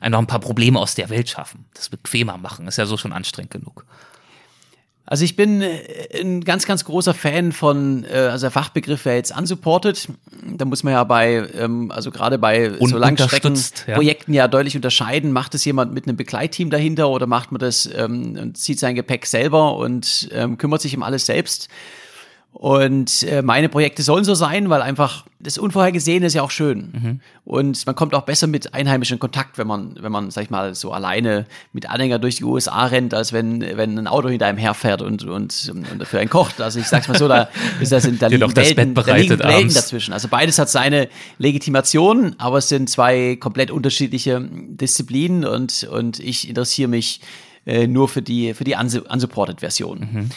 Einfach ein paar Probleme aus der Welt schaffen, das bequemer machen, ist ja so schon anstrengend genug. Also ich bin äh, ein ganz, ganz großer Fan von, äh, also der Fachbegriff wäre jetzt unsupported. Da muss man ja bei, ähm, also gerade bei so Ununterstützt, ja. Langstreckenprojekten ja. deutlich unterscheiden. Macht es jemand mit einem Begleitteam dahinter oder macht man das ähm, und zieht sein Gepäck selber und ähm, kümmert sich um alles selbst? Und äh, meine Projekte sollen so sein, weil einfach das Unvorhergesehene ist ja auch schön. Und man kommt auch besser mit Einheimischen in Kontakt, wenn man, wenn man, sag ich mal, so alleine mit Anhänger durch die USA rennt, als wenn, wenn ein Auto hinter einem herfährt und, und, und dafür einen kocht. Also ich sag's mal so, da ist das in, da liegen noch das Welten, da liegen Welten dazwischen. Also beides hat seine Legitimation, aber es sind zwei komplett unterschiedliche Disziplinen und, und ich interessiere mich äh, nur für die, für die unsu- unsupported Version.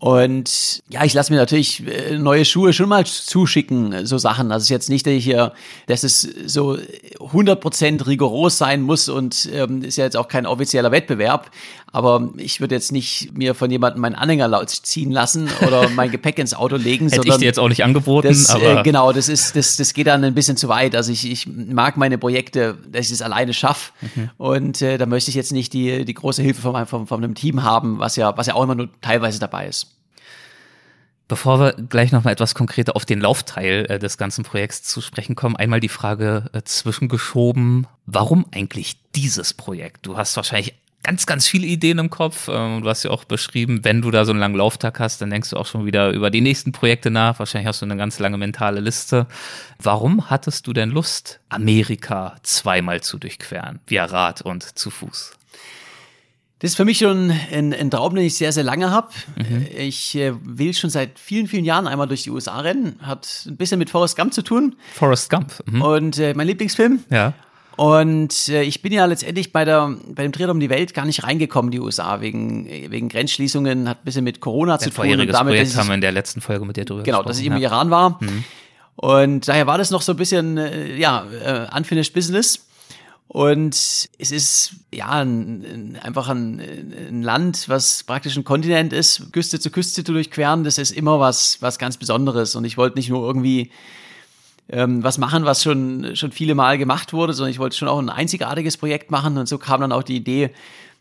Und ja, ich lasse mir natürlich äh, neue Schuhe schon mal zuschicken, so Sachen. Also es ist jetzt nicht, dass ich hier, dass es so 100% rigoros sein muss und ähm, ist ja jetzt auch kein offizieller Wettbewerb. Aber ich würde jetzt nicht mir von jemandem meinen Anhänger laut ziehen lassen oder mein Gepäck ins Auto legen, Hätte ich dir jetzt auch nicht angeboten, das, aber äh, genau, das ist, das, das geht dann ein bisschen zu weit. Also ich, ich mag meine Projekte, dass ich es alleine schaffe. Mhm. Und äh, da möchte ich jetzt nicht die, die große Hilfe von, meinem- von, von einem Team haben, was ja, was ja auch immer nur teilweise dabei ist. Bevor wir gleich nochmal etwas konkreter auf den Laufteil äh, des ganzen Projekts zu sprechen kommen, einmal die Frage äh, zwischengeschoben, warum eigentlich dieses Projekt? Du hast wahrscheinlich ganz, ganz viele Ideen im Kopf. Ähm, du hast ja auch beschrieben, wenn du da so einen langen Lauftag hast, dann denkst du auch schon wieder über die nächsten Projekte nach. Wahrscheinlich hast du eine ganz lange mentale Liste. Warum hattest du denn Lust, Amerika zweimal zu durchqueren, via Rad und zu Fuß? Das ist für mich schon ein, ein Traum, den ich sehr, sehr lange habe. Mhm. Ich äh, will schon seit vielen, vielen Jahren einmal durch die USA rennen. Hat ein bisschen mit Forrest Gump zu tun. Forrest Gump. Mhm. Und äh, mein Lieblingsfilm. Ja. Und äh, ich bin ja letztendlich bei, der, bei dem Dreh um die Welt gar nicht reingekommen, die USA, wegen, wegen Grenzschließungen, hat ein bisschen mit Corona zu Dein tun. vorheriges dass Projekt ich- haben wir in der letzten Folge mit dir drüber Genau, dass ich im ja. Mhm. Iran war. Und daher war das noch so ein bisschen, äh, ja, äh, unfinished business. Und es ist ja ein, ein, einfach ein, ein Land, was praktisch ein Kontinent ist, Küste zu Küste zu durchqueren. Das ist immer was, was ganz Besonderes. Und ich wollte nicht nur irgendwie ähm, was machen, was schon, schon viele Mal gemacht wurde, sondern ich wollte schon auch ein einzigartiges Projekt machen. Und so kam dann auch die Idee,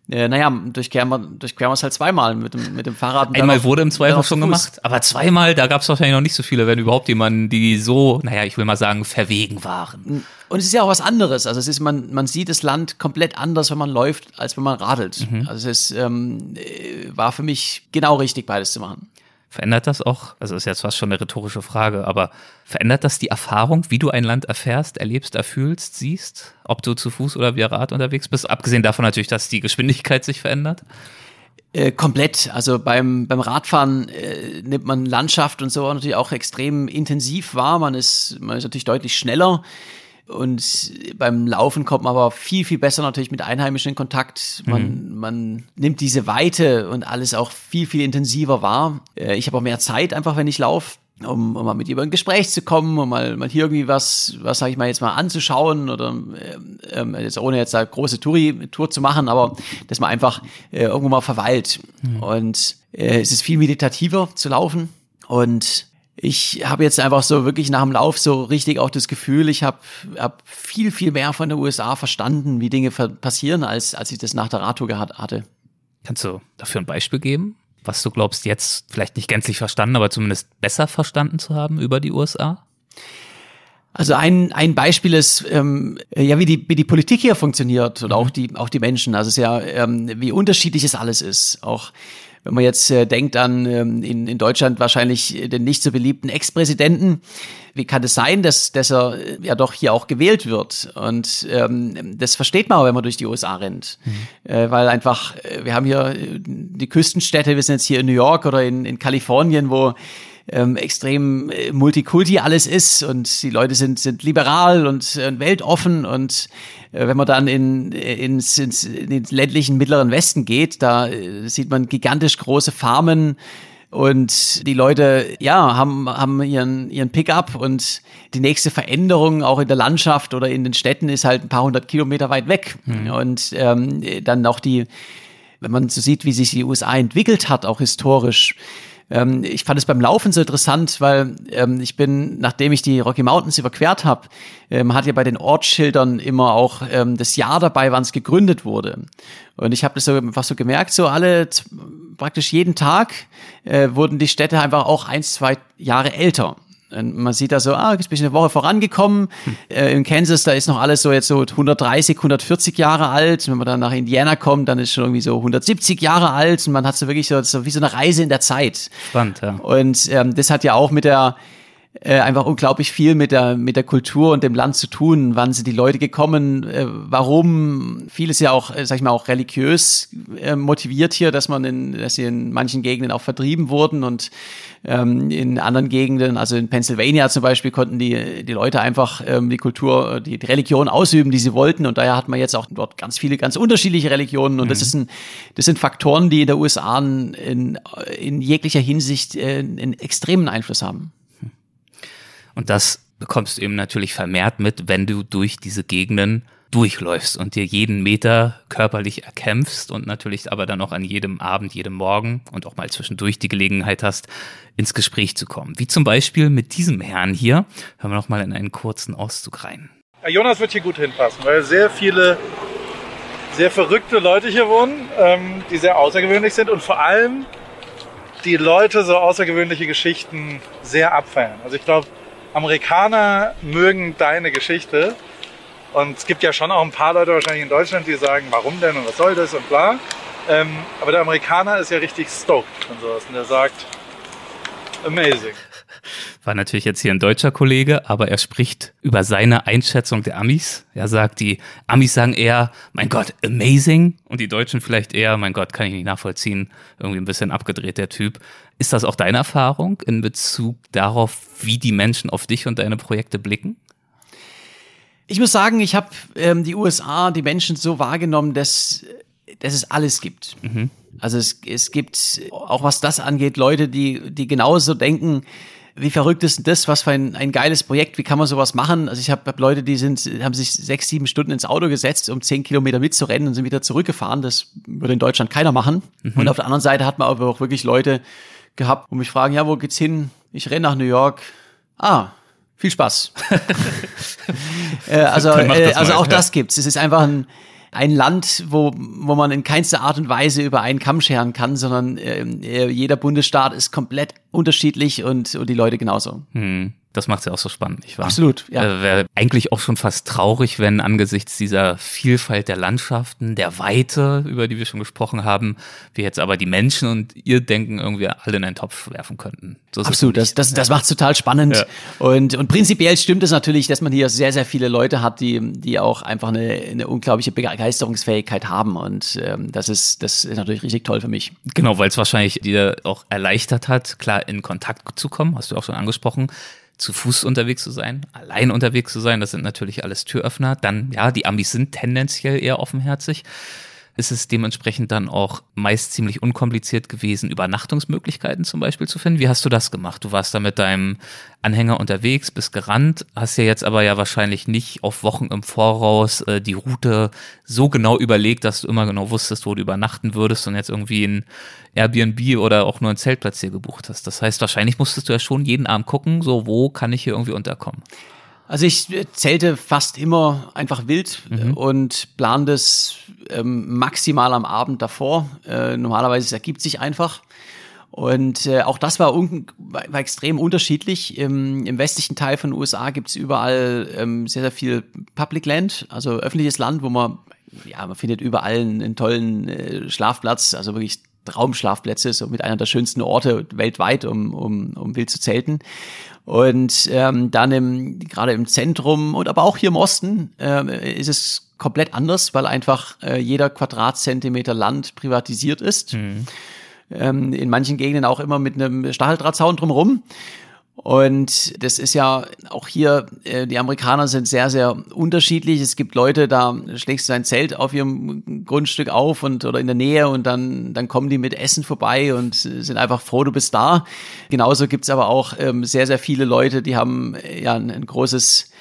äh, naja, durchqueren wir, durchqueren wir es halt zweimal mit dem, mit dem Fahrrad. Einmal wurde im Zweifel schon gemacht, aber zweimal, da gab es wahrscheinlich noch nicht so viele, wenn überhaupt jemanden, die so, naja, ich will mal sagen, verwegen waren. Und es ist ja auch was anderes. Also es ist, man, man sieht das Land komplett anders, wenn man läuft, als wenn man radelt. Mhm. Also es ist, ähm, äh, war für mich genau richtig, beides zu machen. Verändert das auch, also ist jetzt fast schon eine rhetorische Frage, aber verändert das die Erfahrung, wie du ein Land erfährst, erlebst, erfühlst, siehst, ob du zu Fuß oder via Rad unterwegs bist? Abgesehen davon natürlich, dass die Geschwindigkeit sich verändert. Äh, komplett. Also beim, beim Radfahren äh, nimmt man Landschaft und so natürlich auch extrem intensiv wahr. Man ist, man ist natürlich deutlich schneller. Und beim Laufen kommt man aber viel, viel besser natürlich mit Einheimischen in Kontakt. Man, man nimmt diese Weite und alles auch viel, viel intensiver wahr. Äh, ich habe auch mehr Zeit einfach, wenn ich laufe. um, um mal mit ihr über ein Gespräch zu kommen, um mal, mal hier irgendwie was, was sage ich mal jetzt mal anzuschauen oder ähm, jetzt ohne jetzt da große Touri, Tour zu machen, aber dass man einfach äh, irgendwo mal verweilt. Mhm. Und äh, es ist viel meditativer zu laufen und ich habe jetzt einfach so wirklich nach dem Lauf so richtig auch das Gefühl, ich habe hab viel, viel mehr von der USA verstanden, wie Dinge passieren, als, als ich das nach der Radtour hatte. Kannst du dafür ein Beispiel geben? was du glaubst, jetzt vielleicht nicht gänzlich verstanden, aber zumindest besser verstanden zu haben über die USA? Also ein, ein Beispiel ist, ähm, ja, wie die, wie die Politik hier funktioniert und auch die, auch die Menschen. Also es ist ja, ähm, wie unterschiedlich es alles ist. Auch wenn man jetzt äh, denkt an ähm, in, in Deutschland wahrscheinlich den nicht so beliebten Ex-Präsidenten, wie kann es sein, dass, dass er äh, ja doch hier auch gewählt wird? Und ähm, das versteht man auch, wenn man durch die USA rennt. Mhm. Äh, weil einfach, äh, wir haben hier äh, die Küstenstädte, wir sind jetzt hier in New York oder in, in Kalifornien, wo ähm, extrem multikulti alles ist und die Leute sind, sind liberal und äh, weltoffen und äh, wenn man dann in, ins, ins, in den ländlichen mittleren Westen geht, da äh, sieht man gigantisch große Farmen, und die Leute, ja, haben, haben ihren, ihren Pickup und die nächste Veränderung auch in der Landschaft oder in den Städten ist halt ein paar hundert Kilometer weit weg. Mhm. Und ähm, dann auch die, wenn man so sieht, wie sich die USA entwickelt hat, auch historisch, ähm, ich fand es beim Laufen so interessant, weil ähm, ich bin, nachdem ich die Rocky Mountains überquert habe, ähm, hat ja bei den Ortsschildern immer auch ähm, das Jahr dabei, wann es gegründet wurde. Und ich habe das so einfach so gemerkt, so alle praktisch jeden Tag äh, wurden die Städte einfach auch ein, zwei Jahre älter. Man sieht da so, ah, ist ein bisschen eine Woche vorangekommen. Hm. Äh, in Kansas, da ist noch alles so jetzt so 130, 140 Jahre alt. Wenn man dann nach Indiana kommt, dann ist schon irgendwie so 170 Jahre alt. Und man hat so wirklich so, so wie so eine Reise in der Zeit. Spannend, ja. Und ähm, das hat ja auch mit der äh, einfach unglaublich viel mit der mit der Kultur und dem Land zu tun. Wann sind die Leute gekommen? Äh, warum? Vieles ja auch, äh, sag ich mal, auch religiös äh, motiviert hier, dass man in, dass sie in manchen Gegenden auch vertrieben wurden und ähm, in anderen Gegenden, also in Pennsylvania zum Beispiel, konnten die die Leute einfach ähm, die Kultur, die, die Religion ausüben, die sie wollten. Und daher hat man jetzt auch dort ganz viele, ganz unterschiedliche Religionen. Und mhm. das ist ein, das sind Faktoren, die in der USA in, in jeglicher Hinsicht äh, einen extremen Einfluss haben. Und das bekommst du eben natürlich vermehrt mit, wenn du durch diese Gegenden durchläufst und dir jeden Meter körperlich erkämpfst und natürlich aber dann auch an jedem Abend, jedem Morgen und auch mal zwischendurch die Gelegenheit hast, ins Gespräch zu kommen. Wie zum Beispiel mit diesem Herrn hier. Hören wir noch mal in einen kurzen Auszug rein. Jonas wird hier gut hinpassen, weil sehr viele sehr verrückte Leute hier wohnen, ähm, die sehr außergewöhnlich sind und vor allem die Leute so außergewöhnliche Geschichten sehr abfeiern. Also ich glaube, Amerikaner mögen deine Geschichte. Und es gibt ja schon auch ein paar Leute wahrscheinlich in Deutschland, die sagen, warum denn und was soll das und bla. Ähm, aber der Amerikaner ist ja richtig stoked und sowas. Und der sagt, amazing. War natürlich jetzt hier ein deutscher Kollege, aber er spricht über seine Einschätzung der Amis. Er sagt, die Amis sagen eher, mein Gott, amazing. Und die Deutschen vielleicht eher, mein Gott, kann ich nicht nachvollziehen. Irgendwie ein bisschen abgedreht, der Typ. Ist das auch deine Erfahrung in Bezug darauf, wie die Menschen auf dich und deine Projekte blicken? Ich muss sagen, ich habe ähm, die USA, die Menschen so wahrgenommen, dass, dass es alles gibt. Mhm. Also es, es gibt, auch was das angeht, Leute, die, die genauso denken, wie verrückt ist denn das? Was für ein, ein geiles Projekt? Wie kann man sowas machen? Also ich habe hab Leute, die sind, haben sich sechs, sieben Stunden ins Auto gesetzt, um zehn Kilometer mitzurennen und sind wieder zurückgefahren. Das würde in Deutschland keiner machen. Mhm. Und auf der anderen Seite hat man aber auch wirklich Leute gehabt, wo mich fragen, ja, wo geht's hin? Ich renne nach New York. Ah, viel Spaß. äh, also, äh, also auch das gibt's. Es ist einfach ein, ein Land, wo, wo man in keinster Art und Weise über einen Kamm scheren kann, sondern äh, jeder Bundesstaat ist komplett unterschiedlich und, und die Leute genauso. Hm. Das macht es ja auch so spannend, nicht wahr? Absolut, ja. Äh, Wäre eigentlich auch schon fast traurig, wenn angesichts dieser Vielfalt der Landschaften, der Weite, über die wir schon gesprochen haben, wir jetzt aber die Menschen und ihr Denken irgendwie alle in einen Topf werfen könnten. So Absolut, das, das, das macht es total spannend. Ja. Und, und prinzipiell stimmt es natürlich, dass man hier sehr, sehr viele Leute hat, die, die auch einfach eine, eine unglaubliche Begeisterungsfähigkeit haben. Und ähm, das, ist, das ist natürlich richtig toll für mich. Genau, weil es wahrscheinlich dir auch erleichtert hat, klar in Kontakt zu kommen, hast du auch schon angesprochen zu Fuß unterwegs zu sein, allein unterwegs zu sein, das sind natürlich alles Türöffner. Dann, ja, die Amis sind tendenziell eher offenherzig. Ist es dementsprechend dann auch meist ziemlich unkompliziert gewesen, Übernachtungsmöglichkeiten zum Beispiel zu finden. Wie hast du das gemacht? Du warst da mit deinem Anhänger unterwegs, bist gerannt, hast ja jetzt aber ja wahrscheinlich nicht auf Wochen im Voraus äh, die Route so genau überlegt, dass du immer genau wusstest, wo du übernachten würdest und jetzt irgendwie ein Airbnb oder auch nur einen Zeltplatz hier gebucht hast. Das heißt, wahrscheinlich musstest du ja schon jeden Abend gucken, so wo kann ich hier irgendwie unterkommen. Also ich zählte fast immer einfach wild mhm. und plane das ähm, maximal am Abend davor. Äh, normalerweise ergibt sich einfach. Und äh, auch das war, war extrem unterschiedlich. Im, Im, westlichen Teil von den USA gibt es überall ähm, sehr, sehr viel Public Land, also öffentliches Land, wo man, ja, man findet überall einen, einen tollen äh, Schlafplatz, also wirklich Traumschlafplätze, so mit einer der schönsten Orte weltweit, um, um, um wild zu zelten. Und ähm, dann im, gerade im Zentrum und aber auch hier im Osten äh, ist es komplett anders, weil einfach äh, jeder Quadratzentimeter Land privatisiert ist. Mhm. Ähm, in manchen Gegenden auch immer mit einem Stacheldrahtzaun drumherum. Und das ist ja auch hier, äh, die Amerikaner sind sehr, sehr unterschiedlich. Es gibt Leute, da schlägst du ein Zelt auf ihrem Grundstück auf und oder in der Nähe und dann, dann kommen die mit Essen vorbei und sind einfach froh, du bist da. Genauso gibt's aber auch ähm, sehr, sehr viele Leute, die haben äh, ja ein, ein großes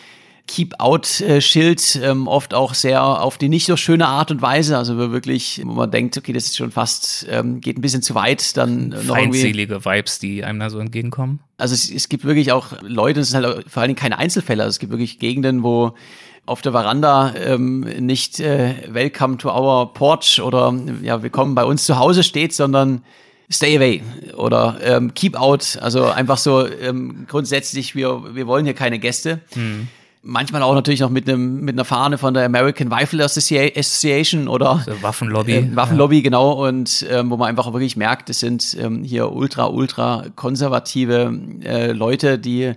Keep-Out-Schild, ähm, oft auch sehr auf die nicht so schöne Art und Weise. Also wirklich, wo man denkt, okay, das ist schon fast, ähm, geht ein bisschen zu weit, dann noch Feindselige Vibes, die einem da so entgegenkommen. Also es, es gibt wirklich auch Leute, es sind halt vor allen Dingen keine Einzelfälle, also es gibt wirklich Gegenden, wo auf der Veranda ähm, nicht äh, Welcome to our porch oder ja, willkommen bei uns zu Hause steht, sondern Stay away oder ähm, keep out. Also einfach so ähm, grundsätzlich, wir, wir wollen hier keine Gäste. Mhm manchmal auch natürlich noch mit einem mit einer Fahne von der American Rifle Association oder also Waffenlobby. Äh, Waffenlobby, ja. genau. Und ähm, wo man einfach wirklich merkt, es sind ähm, hier ultra, ultra konservative äh, Leute, die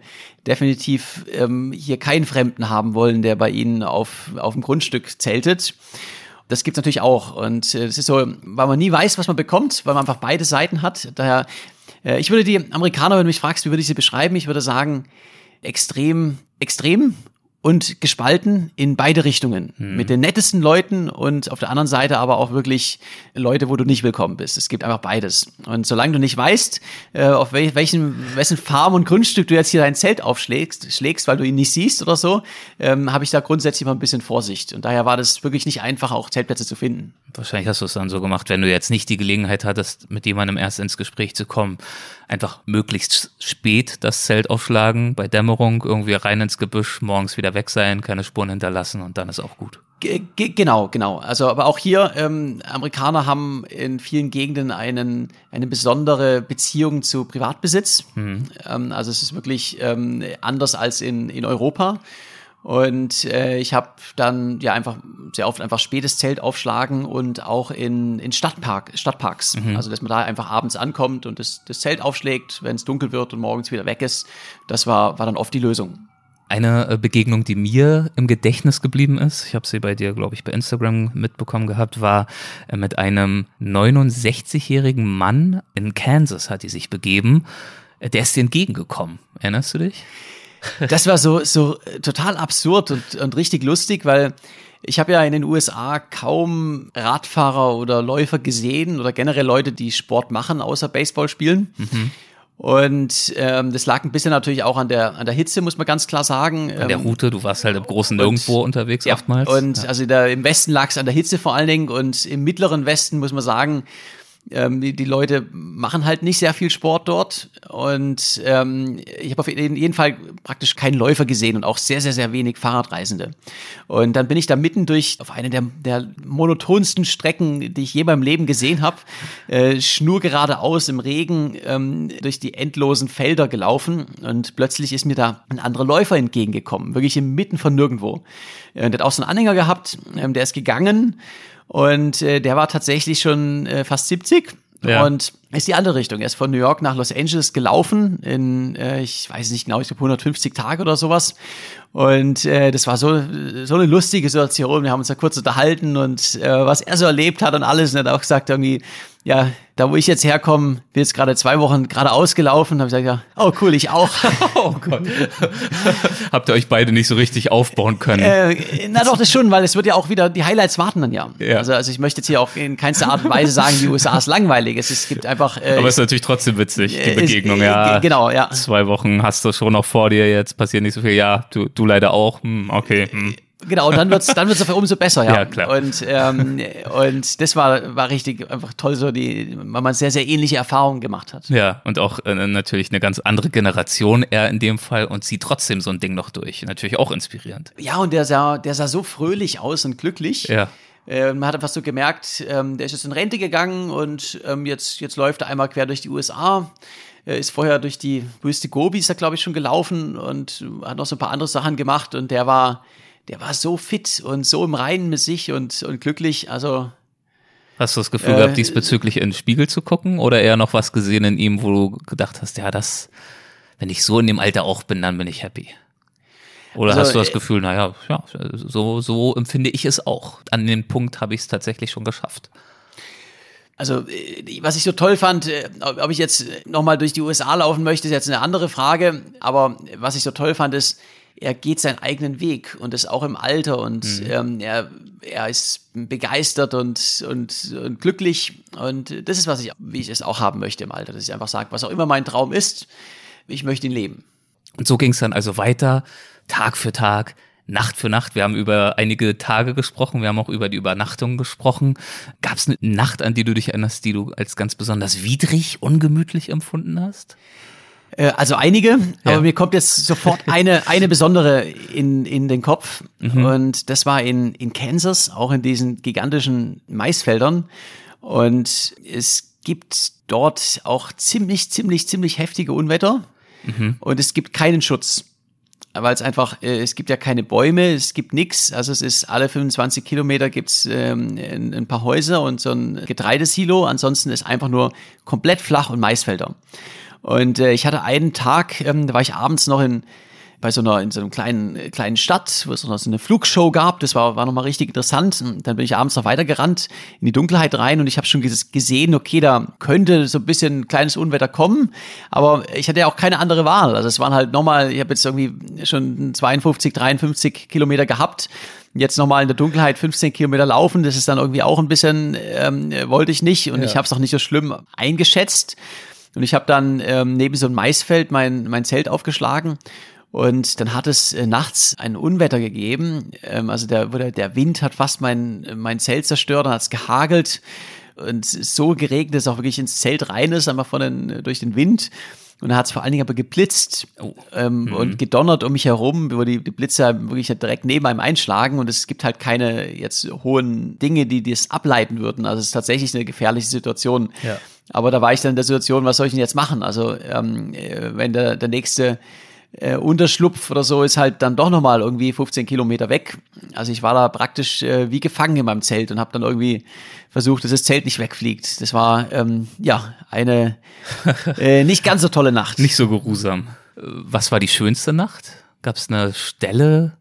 definitiv ähm, hier keinen Fremden haben wollen, der bei ihnen auf, auf dem Grundstück zeltet. Das gibt's natürlich auch. Und äh, es ist so, weil man nie weiß, was man bekommt, weil man einfach beide Seiten hat. Daher, äh, ich würde die Amerikaner, wenn du mich fragst, wie würde ich sie beschreiben, ich würde sagen, extrem, extrem und gespalten in beide Richtungen. Hm. Mit den nettesten Leuten und auf der anderen Seite aber auch wirklich Leute, wo du nicht willkommen bist. Es gibt einfach beides. Und solange du nicht weißt, äh, auf wel welchen, wessen Farm und Grundstück du jetzt hier dein Zelt aufschlägst, schlägst, weil du ihn nicht siehst oder so, ähm, habe ich da grundsätzlich mal ein bisschen Vorsicht. Und daher war das wirklich nicht einfach, auch Zeltplätze zu finden. Wahrscheinlich hast du es dann so gemacht, wenn du jetzt nicht die Gelegenheit hattest, mit jemandem erst ins Gespräch zu kommen. Einfach möglichst spät das Zelt aufschlagen, bei Dämmerung irgendwie rein ins Gebüsch, morgens wieder weg sein, keine Spuren hinterlassen und dann ist auch gut. G genau, genau. Also, aber auch hier, ähm, Amerikaner haben in vielen Gegenden einen, eine besondere Beziehung zu Privatbesitz. Mhm. Ähm, also es ist wirklich ähm, anders als in, in Europa. Und äh, ich habe dann ja einfach sehr oft einfach spätes Zelt aufschlagen und auch in, in Stadtpark, Stadtparks. Mhm. Also dass man da einfach abends ankommt und das, das Zelt aufschlägt, wenn es dunkel wird und morgens wieder weg ist. Das war, war dann oft die Lösung. Eine äh, Begegnung, die mir im Gedächtnis geblieben ist, ich habe sie bei dir, glaube ich, bei Instagram mitbekommen gehabt, war äh, mit einem 69-jährigen Mann in Kansas hat die sich begeben. Äh, der ist dir entgegengekommen. Erinnerst du dich? Das war so, so total absurd und, und richtig lustig, weil ich habe ja in den USA kaum Radfahrer oder Läufer gesehen oder generell Leute, die Sport machen, außer Baseball spielen. Mhm. Und ähm, das lag ein bisschen natürlich auch an der, an der Hitze, muss man ganz klar sagen. An der ähm, Route, du warst halt im großen Nirgendwo unterwegs ja, oftmals. Und ja. also der, im Westen lag es an der Hitze vor allen Dingen und im mittleren Westen muss man sagen, ähm, die, die Leute machen halt nicht sehr viel Sport dort und ähm, ich habe auf jeden Fall praktisch keinen Läufer gesehen und auch sehr, sehr, sehr wenig Fahrradreisende. Und dann bin ich da mitten durch auf eine der, der monotonsten Strecken, die ich je beim Leben gesehen habe, äh, schnurgeradeaus im Regen ähm, durch die endlosen Felder gelaufen und plötzlich ist mir da ein anderer Läufer entgegengekommen, wirklich inmitten von nirgendwo. Und der hat auch so einen Anhänger gehabt, ähm, der ist gegangen und äh, der war tatsächlich schon äh, fast 70 ja. und ist die andere Richtung. Er ist von New York nach Los Angeles gelaufen in, äh, ich weiß nicht genau, ich glaube 150 Tage oder sowas. Und äh, das war so, so eine lustige Situation. Wir haben uns da kurz unterhalten und äh, was er so erlebt hat und alles. Und er hat auch gesagt, irgendwie, ja, da wo ich jetzt herkomme, bin jetzt gerade zwei Wochen gerade ausgelaufen, habe ich gesagt, ja, oh cool, ich auch. oh Gott. Habt ihr euch beide nicht so richtig aufbauen können? Äh, na doch, das schon, weil es wird ja auch wieder, die Highlights warten dann ja. Ja. Also, also ich möchte jetzt hier auch in keinster Art und Weise sagen, die USA ist langweilig. Es, es gibt einfach. Äh, Aber es ist natürlich trotzdem witzig, die äh, Begegnung, äh, ja. Genau, ja. Zwei Wochen hast du schon noch vor dir, jetzt passiert nicht so viel. Ja, du, du leider auch. Hm, okay. Hm. Genau, und dann wird's dann wird's umso besser, ja. Ja, klar. Und ähm, und das war war richtig einfach toll, so die, weil man sehr sehr ähnliche Erfahrungen gemacht hat. Ja, und auch äh, natürlich eine ganz andere Generation er in dem Fall und zieht trotzdem so ein Ding noch durch. Natürlich auch inspirierend. Ja, und der sah der sah so fröhlich aus und glücklich. Ja. Äh, man hat einfach so gemerkt, ähm, der ist jetzt in Rente gegangen und ähm, jetzt, jetzt läuft er einmal quer durch die USA. Er ist vorher durch die Wüste Gobi, ist er, glaube ich, schon gelaufen und hat noch so ein paar andere Sachen gemacht und der war, der war so fit und so im Reinen mit sich und, und glücklich. Also Hast du das Gefühl Äh, gehabt, diesbezüglich in den Spiegel zu gucken oder eher noch was gesehen in ihm, wo du gedacht hast, ja, das, wenn ich so in dem Alter auch bin, dann bin ich happy? Oder Also, hast du das äh, Gefühl, naja, ja, so, so empfinde ich es auch. An dem Punkt habe ich es tatsächlich schon geschafft. Also, äh, was ich so toll fand, äh, ob ich jetzt nochmal durch die USA laufen möchte, ist jetzt eine andere Frage. Aber was ich so toll fand, ist, er geht seinen eigenen Weg und ist auch im Alter und ähm, er, er ist begeistert und, und, und glücklich. Und das ist, was ich, wie ich es auch haben möchte im Alter, dass ich einfach sage, was auch immer mein Traum ist, ich möchte ihn leben. Und so ging es dann also weiter, Tag für Tag, Nacht für Nacht. Wir haben über einige Tage gesprochen, wir haben auch über die Übernachtung gesprochen. Gab es eine Nacht, an die du dich erinnerst, die du als ganz besonders widrig, ungemütlich empfunden hast? Äh, Also einige, Ja. aber mir kommt jetzt sofort eine, eine besondere in, in den Kopf. Und das war in, in Kansas, auch in diesen gigantischen Maisfeldern. Und es gibt dort auch ziemlich, ziemlich, ziemlich heftige Unwetter. Und es gibt keinen Schutz. Weil es einfach, äh, es gibt ja keine Bäume, es gibt nichts. Also es ist alle 25 Kilometer gibt's ähm, ein, ein paar Häuser und so ein Getreidesilo. Ansonsten ist einfach nur komplett flach und Maisfelder. Und äh, ich hatte einen Tag, ähm, da war ich abends noch in bei so einer in so einem kleinen äh, kleinen Stadt, wo es noch so eine Flugshow gab. Das war war noch mal richtig interessant. Und dann bin ich abends noch weitergerannt in die Dunkelheit rein und ich habe schon ges- gesehen, okay, da könnte so ein bisschen kleines Unwetter kommen, aber ich hatte ja auch keine andere Wahl. Also es waren halt nochmal, ich habe jetzt irgendwie schon 52, 53 Kilometer gehabt. Jetzt nochmal in der Dunkelheit 15 Kilometer laufen, das ist dann irgendwie auch ein bisschen, ähm, wollte ich nicht und ich habe es auch nicht so schlimm eingeschätzt. Und ich habe dann ähm, neben so einem Maisfeld mein, mein Zelt aufgeschlagen. Und dann hat es äh, nachts ein Unwetter gegeben. Ähm, also der, wo der, Wind hat fast mein, mein Zelt zerstört, dann hat es gehagelt und so geregnet, dass es auch wirklich ins Zelt rein ist, einfach von den, durch den Wind. Und dann hat es vor allen Dingen aber geblitzt ähm, und gedonnert um mich herum, wo die, die Blitze wirklich direkt neben einem einschlagen. Und es gibt halt keine jetzt hohen Dinge, die das ableiten würden. Also es ist tatsächlich eine gefährliche Situation. Ja. Aber da war ich dann in der Situation, was soll ich denn jetzt machen? Also ähm, äh, wenn der, der nächste äh, Unterschlupf oder so ist halt dann doch nochmal irgendwie 15 Kilometer weg. Also ich war da praktisch äh, wie gefangen in meinem Zelt und habe dann irgendwie versucht, dass das Zelt nicht wegfliegt. Das war ähm, ja eine äh, nicht ganz so tolle Nacht. Nicht so geruhsam. Was war die schönste Nacht? Gab es eine Stelle,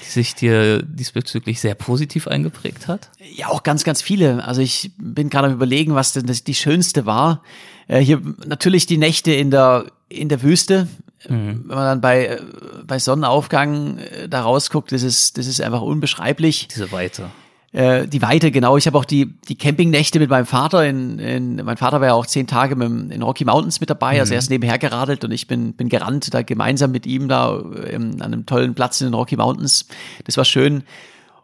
die sich dir diesbezüglich sehr positiv eingeprägt hat? Ja, auch ganz, ganz viele. Also ich bin gerade am überlegen, was denn das, die schönste war. Äh, hier natürlich die Nächte in der in der Wüste. Wenn man dann bei äh, bei Sonnenaufgang äh, da rausguckt, das ist das ist einfach unbeschreiblich. Diese Weite. Äh, die Weite, genau. Ich habe auch die, die Campingnächte mit meinem Vater. In, in, mein Vater war ja auch zehn Tage mit, dem- in Rocky Mountains mit dabei. Also er ist nebenher geradelt und ich bin, bin gerannt da gemeinsam mit ihm da ähm, an einem tollen Platz in den Rocky Mountains. Das war schön.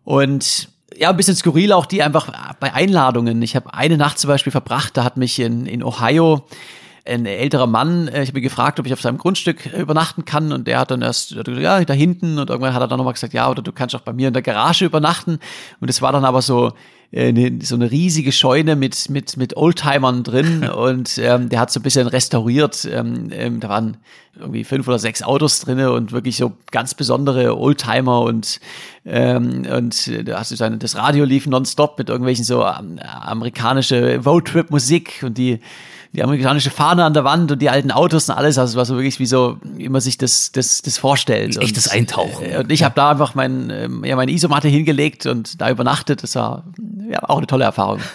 Und ja, ein bisschen skurril auch die einfach bei Einladungen. Ich habe eine Nacht zum Beispiel verbracht, da hat mich in, in Ohio ein älterer Mann, äh, ich habe ihn gefragt, ob ich auf seinem Grundstück äh, übernachten kann. Und der hat dann erst, gesagt, ja, da hinten. Und irgendwann hat er dann nochmal gesagt, ja, oder du kannst auch bei mir in der Garage übernachten. Und es war dann aber so, äh, eine, so eine riesige Scheune mit, mit, mit Oldtimern drin. Und ähm, der hat so ein bisschen restauriert. Ähm, ähm, da waren irgendwie fünf oder sechs Autos drinne und wirklich so ganz besondere Oldtimer. Und, ähm, und äh, da hast du dann, das Radio lief nonstop mit irgendwelchen so ähm, amerikanische Roadtrip-Musik. Und die die amerikanische Fahne an der Wand und die alten Autos und alles, also es war so wirklich wie so, wie man sich das, das, das vorstellt. Ein echtes und, Eintauchen. äh, Und ich habe da einfach mein, ähm, ja, meine Isomatte hingelegt und da übernachtet. Das war ja, auch eine tolle Erfahrung.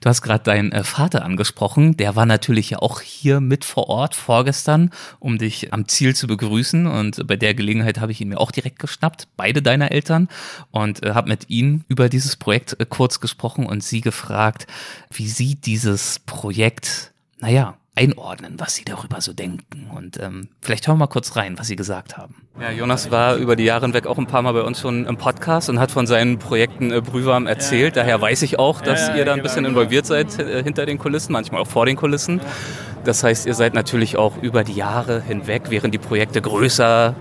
Du hast gerade deinen äh, Vater angesprochen. Der war natürlich ja auch hier mit vor Ort vorgestern, um dich am Ziel zu begrüßen. Und bei der Gelegenheit habe ich ihn mir auch direkt geschnappt, beide deiner Eltern, und äh, habe mit ihnen über dieses Projekt äh, kurz gesprochen und sie gefragt, wie sie dieses Projekt, naja, einordnen, was sie darüber so denken. Und ähm, vielleicht hören wir mal kurz rein, was sie gesagt haben. Ja, Jonas war über die Jahre hinweg auch ein paar Mal bei uns schon im Podcast und hat von seinen Projekten äh, Brühwarm erzählt. Ja, Daher weiß ich auch, dass ja, ja, ihr da ein genau, bisschen involviert seid äh, hinter den Kulissen, manchmal auch vor den Kulissen. Das heißt, ihr seid natürlich auch über die Jahre hinweg, während die Projekte größer,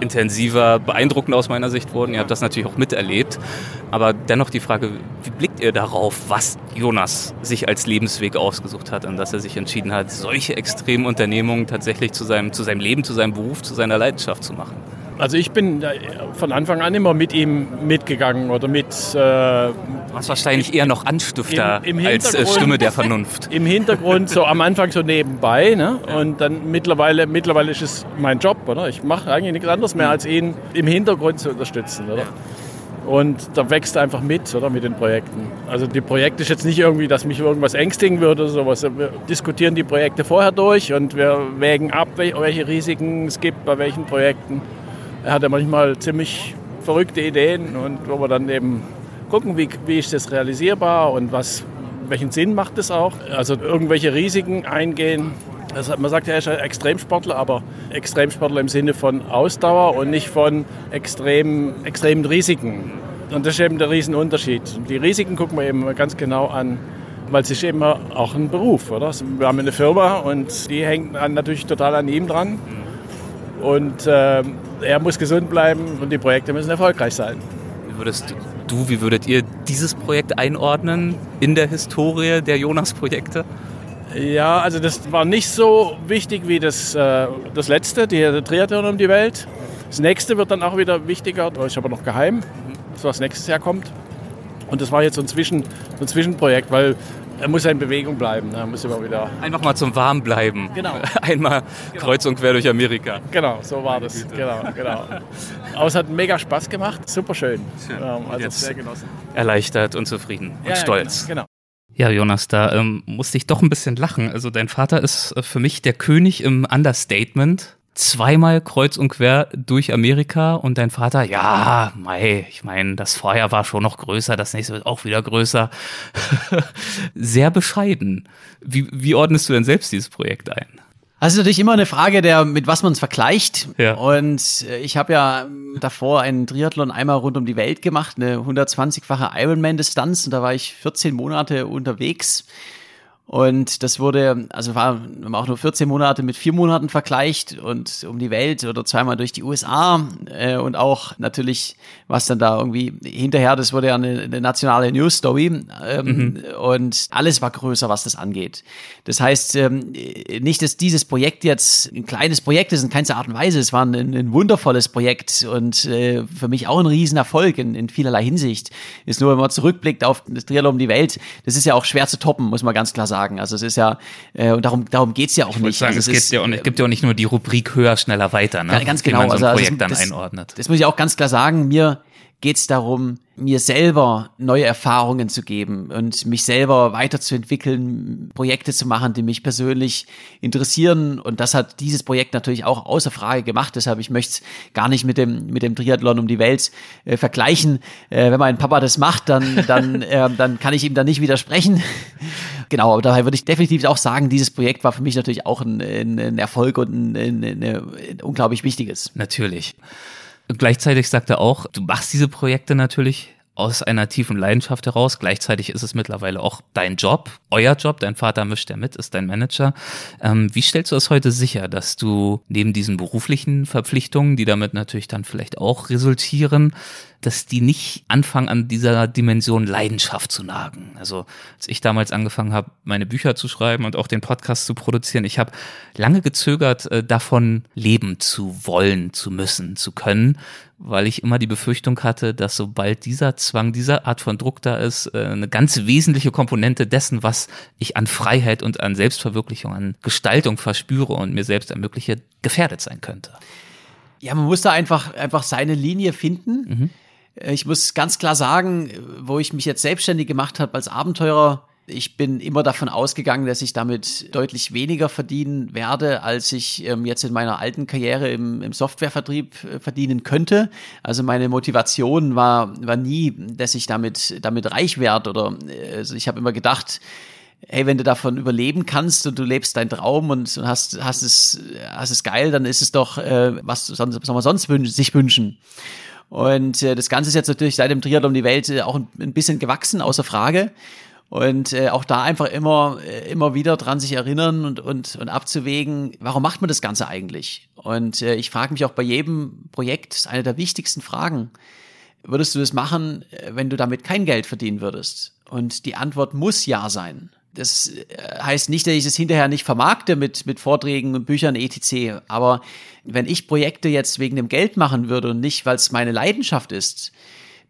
intensiver, beeindruckend aus meiner Sicht wurden. Ihr habt das natürlich auch miterlebt. Aber dennoch die Frage, wie blickt ihr darauf, was Jonas sich als Lebensweg ausgesucht hat und dass er sich entschieden hat, solche extremen Unternehmungen tatsächlich zu seinem, zu seinem Leben, zu seinem Beruf, zu seiner Leidenschaft zu machen? Also ich bin von Anfang an immer mit ihm mitgegangen oder mit. Äh, Was wahrscheinlich eher noch Anstifter im, im als äh, Stimme der Vernunft. Im Hintergrund so am Anfang so nebenbei, ne? Und dann mittlerweile, mittlerweile ist es mein Job, oder? Ich mache eigentlich nichts anderes mehr, als ihn im Hintergrund zu unterstützen, oder? Und da wächst einfach mit, oder, mit den Projekten. Also die Projekte ist jetzt nicht irgendwie, dass mich irgendwas ängstigen würde oder sowas. Wir diskutieren die Projekte vorher durch und wir wägen ab, welche Risiken es gibt bei welchen Projekten. Er hat ja manchmal ziemlich verrückte Ideen und wo wir dann eben gucken, wie, wie ist das realisierbar und was, welchen Sinn macht es auch. Also irgendwelche Risiken eingehen. Also man sagt ja, er ist ein Extremsportler, aber Extremsportler im Sinne von Ausdauer und nicht von extrem, extremen Risiken. Und das ist eben der Riesenunterschied. Die Risiken gucken wir eben ganz genau an, weil es ist eben auch ein Beruf, oder? Wir haben eine Firma und die hängt natürlich total an ihm dran. Und äh, er muss gesund bleiben und die Projekte müssen erfolgreich sein. Wie würdest du, wie würdet ihr dieses Projekt einordnen in der Historie der Jonas-Projekte? Ja, also das war nicht so wichtig wie das, äh, das letzte, die, der Triathlon um die Welt. Das nächste wird dann auch wieder wichtiger, das ist aber noch geheim, was nächstes Jahr kommt. Und das war jetzt so ein, Zwischen, so ein Zwischenprojekt, weil er muss ja in Bewegung bleiben. Er muss immer wieder. Einfach mal zum Warm bleiben. Genau. Einmal genau. kreuz und quer durch Amerika. Genau, so war das. Genau, genau. Aber es hat mega Spaß gemacht. Super schön. schön. also sehr genossen. Erleichtert und zufrieden und ja, stolz. genau. genau. Ja, Jonas, da ähm, musste ich doch ein bisschen lachen. Also dein Vater ist äh, für mich der König im Understatement zweimal kreuz und quer durch Amerika und dein Vater, ja, mei, ich meine, das vorher war schon noch größer, das nächste wird auch wieder größer. Sehr bescheiden. Wie, wie ordnest du denn selbst dieses Projekt ein? Also natürlich immer eine Frage der, mit was man es vergleicht. Ja. Und äh, ich habe ja davor einen Triathlon einmal rund um die Welt gemacht, eine 120-fache Ironman-Distanz und da war ich 14 Monate unterwegs. Und das wurde, also war wenn man auch nur 14 Monate mit vier Monaten vergleicht und um die Welt oder zweimal durch die USA äh, und auch natürlich, was dann da irgendwie hinterher, das wurde ja eine, eine nationale News Story ähm, mhm. und alles war größer, was das angeht. Das heißt, ähm, nicht, dass dieses Projekt jetzt ein kleines Projekt ist in keinster Art und Weise, es war ein, ein wundervolles Projekt und äh, für mich auch ein Riesenerfolg in, in vielerlei Hinsicht. Ist nur, wenn man zurückblickt auf das Triathlon um die Welt, das ist ja auch schwer zu toppen, muss man ganz klar sagen sagen. Also es ist ja, äh, und darum, darum geht's ja auch ich nicht. Sagen, also es, es, gibt ja auch, es gibt ja auch nicht nur die Rubrik höher, schneller, weiter, ne? Ganz genau. So ein also, Projekt also, dann einordnet. Das muss ich auch ganz klar sagen. Mir geht es darum, mir selber neue Erfahrungen zu geben und mich selber weiterzuentwickeln, Projekte zu machen, die mich persönlich interessieren. Und das hat dieses Projekt natürlich auch außer Frage gemacht. Deshalb, ich möchte es gar nicht mit dem, mit dem Triathlon um die Welt äh, vergleichen. Äh, wenn mein Papa das macht, dann, dann, äh, dann kann ich ihm da nicht widersprechen. genau, aber daher würde ich definitiv auch sagen, dieses Projekt war für mich natürlich auch ein, ein, ein Erfolg und ein, ein, ein unglaublich wichtiges. Natürlich. Gleichzeitig sagt er auch, du machst diese Projekte natürlich aus einer tiefen Leidenschaft heraus. Gleichzeitig ist es mittlerweile auch dein Job, euer Job. Dein Vater mischt ja mit, ist dein Manager. Ähm, wie stellst du es heute sicher, dass du neben diesen beruflichen Verpflichtungen, die damit natürlich dann vielleicht auch resultieren, dass die nicht anfangen, an dieser Dimension Leidenschaft zu nagen. Also als ich damals angefangen habe, meine Bücher zu schreiben und auch den Podcast zu produzieren, ich habe lange gezögert, äh, davon leben zu wollen, zu müssen, zu können, weil ich immer die Befürchtung hatte, dass sobald dieser Zwang, dieser Art von Druck da ist, äh, eine ganz wesentliche Komponente dessen, was ich an Freiheit und an Selbstverwirklichung, an Gestaltung verspüre und mir selbst ermögliche, gefährdet sein könnte. Ja, man muss da einfach, einfach seine Linie finden. Mhm Ich muss ganz klar sagen, wo ich mich jetzt selbstständig gemacht habe als Abenteurer, ich bin immer davon ausgegangen, dass ich damit deutlich weniger verdienen werde, als ich ähm, jetzt in meiner alten Karriere im, im Softwarevertrieb äh, verdienen könnte. Also meine Motivation war, war nie, dass ich damit, damit reich werde oder äh, also ich habe immer gedacht, hey, wenn du davon überleben kannst und du lebst deinen Traum und hast, hast, es, hast es geil, dann ist es doch, äh, was soll man sonst wünschen, sich wünschen. Und äh, das Ganze ist jetzt natürlich seit dem Triathlon die Welt äh, auch ein, ein bisschen gewachsen, außer Frage. Und äh, auch da einfach immer, äh, immer wieder dran sich erinnern und, und, und abzuwägen, warum macht man das Ganze eigentlich? Und äh, ich frage mich auch bei jedem Projekt, das ist eine der wichtigsten Fragen, würdest du das machen, äh, wenn du damit kein Geld verdienen würdest? Und die Antwort muss ja sein. Das äh, heißt nicht, dass ich es hinterher nicht vermarkte mit, mit Vorträgen und Büchern etc. Aber wenn ich Projekte jetzt wegen dem Geld machen würde und nicht, weil es meine Leidenschaft ist,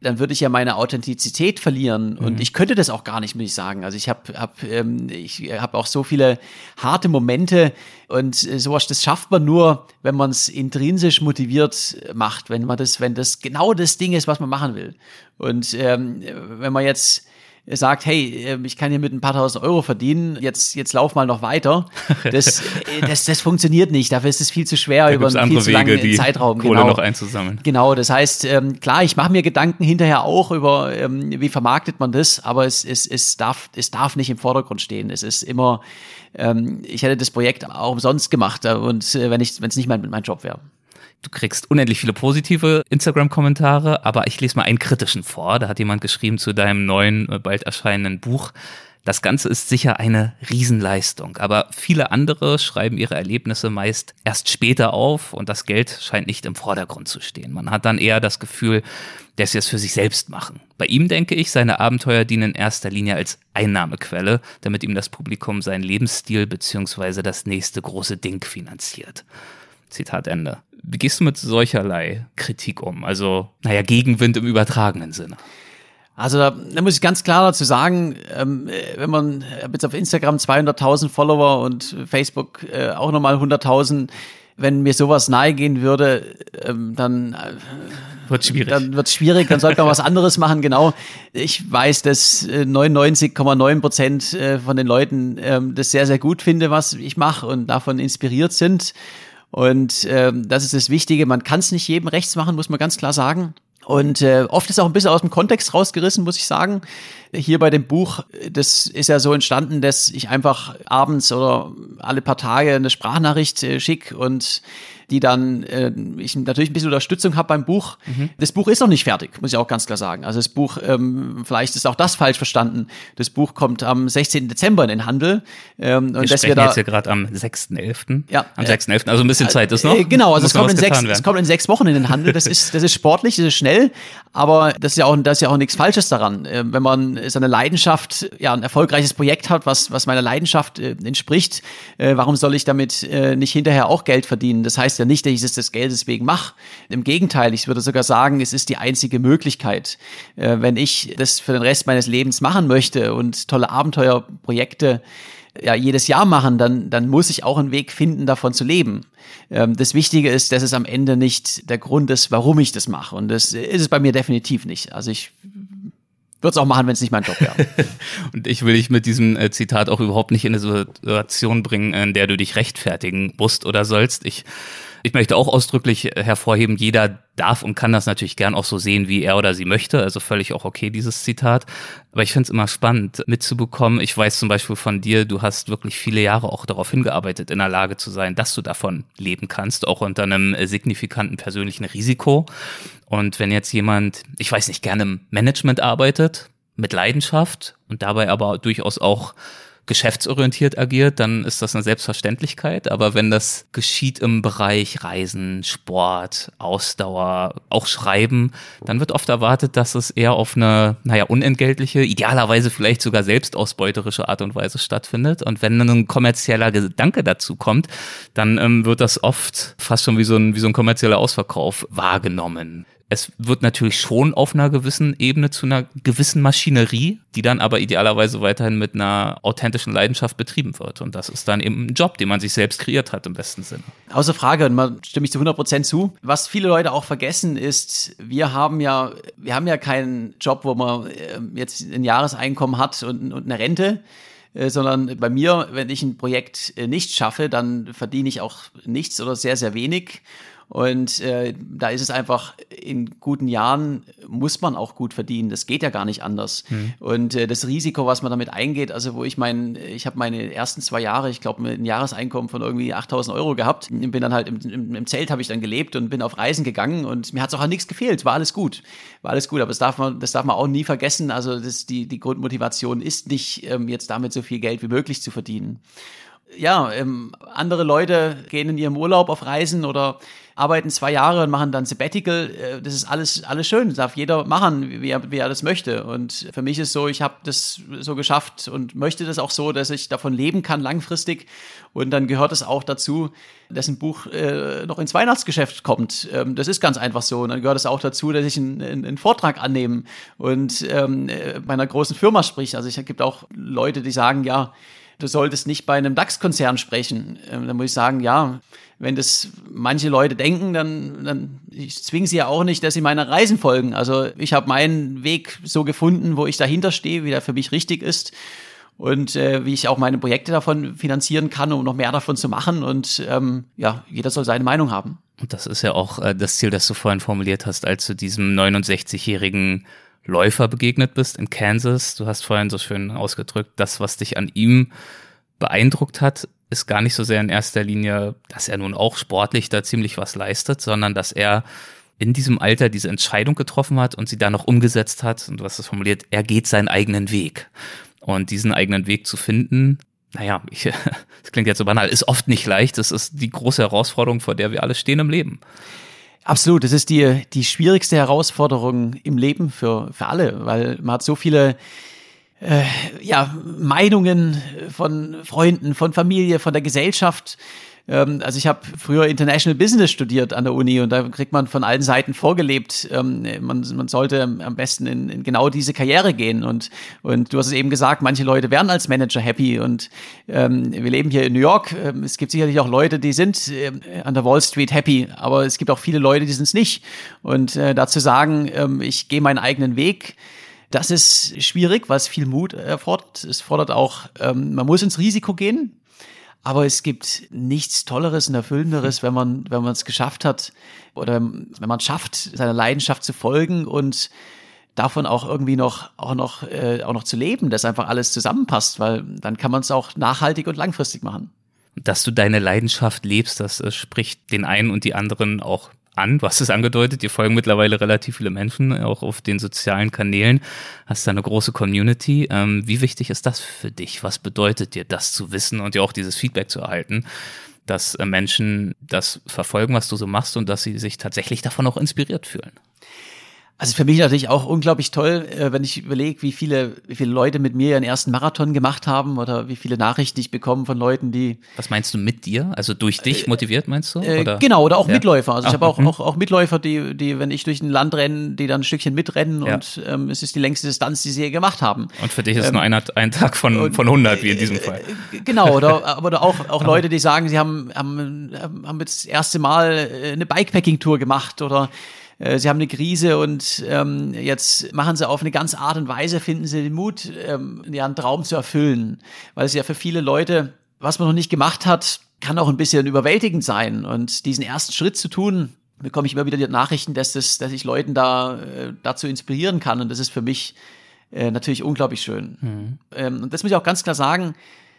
dann würde ich ja meine Authentizität verlieren. Und mhm. ich könnte das auch gar nicht, muss ich sagen. Also ich habe hab, ähm, ich hab auch so viele harte Momente und äh, sowas, das schafft man nur, wenn man es intrinsisch motiviert macht, wenn man das, wenn das genau das Ding ist, was man machen will. Und ähm, wenn man jetzt sagt, hey, ähm, ich kann hier mit ein paar tausend Euro verdienen, jetzt, jetzt lauf mal noch weiter. Das, äh, das, das funktioniert nicht. Dafür ist es viel zu schwer da über einen viel zu langen Wege, Zeitraum. Kohle genau. noch einzusammeln. Genau, das heißt, ähm, klar, ich mache mir Gedanken hinterher auch über, ähm, wie vermarktet man das, aber es, es, es, darf, es darf nicht im Vordergrund stehen. Es ist immer, ich hätte das Projekt auch umsonst gemacht äh, und äh, wenn ich, wenn es nicht mein, mein Job wäre du kriegst unendlich viele positive Instagram-Kommentare, aber ich lese mal einen kritischen vor. Da hat jemand geschrieben zu deinem neuen, äh, bald erscheinenden Buch. Das Ganze ist sicher eine Riesenleistung, aber viele andere schreiben ihre Erlebnisse meist erst später auf und das Geld scheint nicht im Vordergrund zu stehen. Man hat dann eher das Gefühl, dass sie es für sich selbst machen. Bei ihm denke ich, seine Abenteuer dienen in erster Linie als Einnahmequelle, damit ihm das Publikum seinen Lebensstil beziehungsweise das nächste große Ding finanziert. Zitat Ende. Wie gehst du mit solcherlei Kritik um? Also, naja, Gegenwind im übertragenen Sinne. Also da, da muss ich ganz klar dazu sagen, ähm, wenn man jetzt auf Instagram 200.000 Follower und Facebook äh, auch nochmal 100.000, wenn mir sowas nahegehen würde, ähm, dann äh, wird schwierig. Dann wird schwierig, dann sollte man was anderes machen. Genau. Ich weiß, dass 99,9 äh, Prozent äh, von den Leuten ähm, das sehr, sehr gut finde, was ich mache und davon inspiriert sind. Und ähm, das ist das Wichtige. Man kann es nicht jedem rechts machen, muss man ganz klar sagen. Und äh, oft ist auch ein bisschen aus dem Kontext rausgerissen, muss ich sagen. Hier bei dem Buch, das ist ja so entstanden, dass ich einfach abends oder alle paar Tage eine Sprachnachricht äh, schick und die dann äh, ich natürlich ein bisschen Unterstützung habe beim Buch. Mhm. Das Buch ist noch nicht fertig, muss ich auch ganz klar sagen. Also das Buch, ähm, vielleicht ist auch das falsch verstanden. Das Buch kommt am 16. Dezember in den Handel. Ähm, und wir sprechen da, jetzt hier gerade am 6.11. Ja. Am 6.11. Also ein bisschen Zeit ist noch. Äh, genau, also es kommt, in sechs, es kommt in sechs Wochen in den Handel. Das ist, das ist sportlich, das ist schnell, aber das ist ja auch, das ist ja auch nichts Falsches daran. Äh, wenn man seine Leidenschaft, ja, ein erfolgreiches Projekt hat, was, was meiner Leidenschaft äh, entspricht, äh, warum soll ich damit äh, nicht hinterher auch Geld verdienen? Das heißt ja nicht, dass ich es des Geldes wegen mache. Im Gegenteil, ich würde sogar sagen, es ist die einzige Möglichkeit. Äh, wenn ich das für den Rest meines Lebens machen möchte und tolle Abenteuerprojekte ja, jedes Jahr machen, dann, dann muss ich auch einen Weg finden, davon zu leben. Ähm, das Wichtige ist, dass es am Ende nicht der Grund ist, warum ich das mache. Und das ist es bei mir definitiv nicht. Also ich würde es auch machen, wenn es nicht mein Job wäre. und ich will dich mit diesem äh, Zitat auch überhaupt nicht in eine Situation bringen, in der du dich rechtfertigen musst oder sollst. Ich ich möchte auch ausdrücklich hervorheben, jeder darf und kann das natürlich gern auch so sehen, wie er oder sie möchte. Also völlig auch okay, dieses Zitat. Aber ich finde es immer spannend mitzubekommen. Ich weiß zum Beispiel von dir, du hast wirklich viele Jahre auch darauf hingearbeitet, in der Lage zu sein, dass du davon leben kannst, auch unter einem signifikanten persönlichen Risiko. Und wenn jetzt jemand, ich weiß nicht, gerne im Management arbeitet, mit Leidenschaft und dabei aber durchaus auch geschäftsorientiert agiert, dann ist das eine Selbstverständlichkeit. Aber wenn das geschieht im Bereich Reisen, Sport, Ausdauer, auch Schreiben, dann wird oft erwartet, dass es eher auf eine, naja, unentgeltliche, idealerweise vielleicht sogar selbstausbeuterische Art und Weise stattfindet. Und wenn dann ein kommerzieller Gedanke dazu kommt, dann ähm, wird das oft fast schon wie so ein, wie so ein kommerzieller Ausverkauf wahrgenommen. Es wird natürlich schon auf einer gewissen Ebene zu einer gewissen Maschinerie, die dann aber idealerweise weiterhin mit einer authentischen Leidenschaft betrieben wird. Und das ist dann eben ein Job, den man sich selbst kreiert hat im besten Sinne. Außer Frage, und man stimme ich zu 100 Prozent zu. Was viele Leute auch vergessen ist, wir haben ja, wir haben ja keinen Job, wo man ähm, jetzt ein Jahreseinkommen hat und, und eine Rente äh, sondern bei mir, wenn ich ein Projekt äh, nicht schaffe, dann verdiene ich auch nichts oder sehr, sehr wenig. Und äh, da ist es einfach, in guten Jahren muss man auch gut verdienen. Das geht ja gar nicht anders. Mhm. Und äh, das Risiko, was man damit eingeht, also wo ich mein, ich habe meine ersten zwei Jahre, ich glaube, ein Jahreseinkommen von irgendwie 8000 Euro gehabt. Bin dann halt im, im, im Zelt habe ich dann gelebt und bin auf Reisen gegangen und mir hat es auch an nichts gefehlt. War alles gut. War alles gut. Aber das darf man, das darf man auch nie vergessen. Also das, die, die Grundmotivation ist nicht, ähm, jetzt damit so viel Geld wie möglich zu verdienen ja, ähm, andere Leute gehen in ihrem Urlaub auf Reisen oder arbeiten zwei Jahre und machen dann Sabbatical. Äh, das ist alles, alles schön. Das darf jeder machen, wie er, wie er das möchte. Und für mich ist so, ich habe das so geschafft und möchte das auch so, dass ich davon leben kann langfristig. Und dann gehört es auch dazu, dass ein Buch äh, noch ins Weihnachtsgeschäft kommt. Ähm, das ist ganz einfach so. Und dann gehört es auch dazu, dass ich einen, einen Vortrag annehme und ähm, äh, bei einer großen Firma sprich. Also es gibt auch Leute, die sagen, ja, du solltest nicht bei einem DAX-Konzern sprechen. Ähm, dann muss ich sagen, ja, wenn das manche Leute denken, dann, dann ich zwinge sie ja auch nicht, dass sie meiner Reisen folgen. Also ich habe meinen Weg so gefunden, wo ich dahinter stehe, wie der für mich richtig ist und äh, wie ich auch meine Projekte davon finanzieren kann, um noch mehr davon zu machen. Und ähm, ja, jeder soll seine Meinung haben. Und das ist ja auch äh, das Ziel, das du vorhin formuliert hast, als du diesem 69-jährigen Läufer begegnet bist in Kansas. Du hast vorhin so schön ausgedrückt, das, was dich an ihm beeindruckt hat, ist gar nicht so sehr in erster Linie, dass er nun auch sportlich da ziemlich was leistet, sondern dass er in diesem Alter diese Entscheidung getroffen hat und sie dann noch umgesetzt hat. Und du hast es formuliert, er geht seinen eigenen Weg. Und diesen eigenen Weg zu finden, naja, ich, das klingt jetzt so banal, ist oft nicht leicht. Das ist die große Herausforderung, vor der wir alle stehen im Leben. Absolut, das ist die, die schwierigste Herausforderung im Leben für, für alle, weil man hat so viele äh, ja, Meinungen von Freunden, von Familie, von der Gesellschaft ähm, also ich habe früher International Business studiert an der Uni und da kriegt man von allen Seiten vorgelebt, ähm, man, man sollte am besten in, in genau diese Karriere gehen. Und, und du hast es eben gesagt, manche Leute werden als Manager happy und ähm, wir leben hier in New York. Ähm, es gibt sicherlich auch Leute, die sind äh, an der Wall Street happy, aber es gibt auch viele Leute, die sind es nicht. Und äh, dazu sagen, ähm, ich gehe meinen eigenen Weg, das ist schwierig, es viel Mut erfordert. Es fordert auch, ähm, man muss ins Risiko gehen. Aber es gibt nichts Tolleres und Erfüllenderes, wenn man, wenn man es geschafft hat oder wenn man es schafft, seiner Leidenschaft zu folgen und davon auch irgendwie noch, auch noch, äh, auch noch zu leben, dass einfach alles zusammenpasst, weil dann kann man es auch nachhaltig und langfristig machen. Dass du deine Leidenschaft lebst, das äh, spricht den einen und die anderen auch an. Du hast es angedeutet, dir folgen mittlerweile relativ viele Menschen, auch auf den sozialen Kanälen. Hast da eine große Community. Ähm, wie wichtig ist das für dich? Was bedeutet dir das zu wissen und dir auch dieses Feedback zu erhalten? dass äh, Menschen das verfolgen, was du so machst und dass sie sich tatsächlich davon auch inspiriert fühlen. Also für mich natürlich auch unglaublich toll, äh, wenn ich überlege, wie viele, wie viele Leute mit mir ihren ersten Marathon gemacht haben oder wie viele Nachrichten ich bekomme von Leuten, die. Was meinst du mit dir? Also durch dich äh, motiviert, meinst du? Äh, oder? Genau, oder auch ja. Mitläufer. Also ich habe auch, mhm. auch, auch Mitläufer, die, die, wenn ich durch ein Land renne, die dann ein Stückchen mitrennen ja. und ähm, es ist die längste Distanz, die sie je gemacht haben. Und für dich ist ähm, nur ein, ein Tag von, und, von 100, wie in diesem Fall. Genau, oder, oder auch, auch Leute, die sagen, sie haben, haben, haben jetzt das erste Mal eine Bikepacking-Tour gemacht oder äh, sie haben eine Krise und ähm, jetzt machen sie auf eine ganz Art und Weise, finden sie den Mut, ähm, ihren Traum zu erfüllen. Weil es ja für viele Leute, was man noch nicht gemacht hat, kann auch ein bisschen überwältigend sein. Und diesen ersten Schritt zu tun, bekomme ich immer wieder die Nachrichten, dass, das, dass ich Leuten da äh, dazu inspirieren kann. Und das ist für mich äh, natürlich unglaublich schön. Mhm. Ähm, und das muss ich auch ganz klar sagen,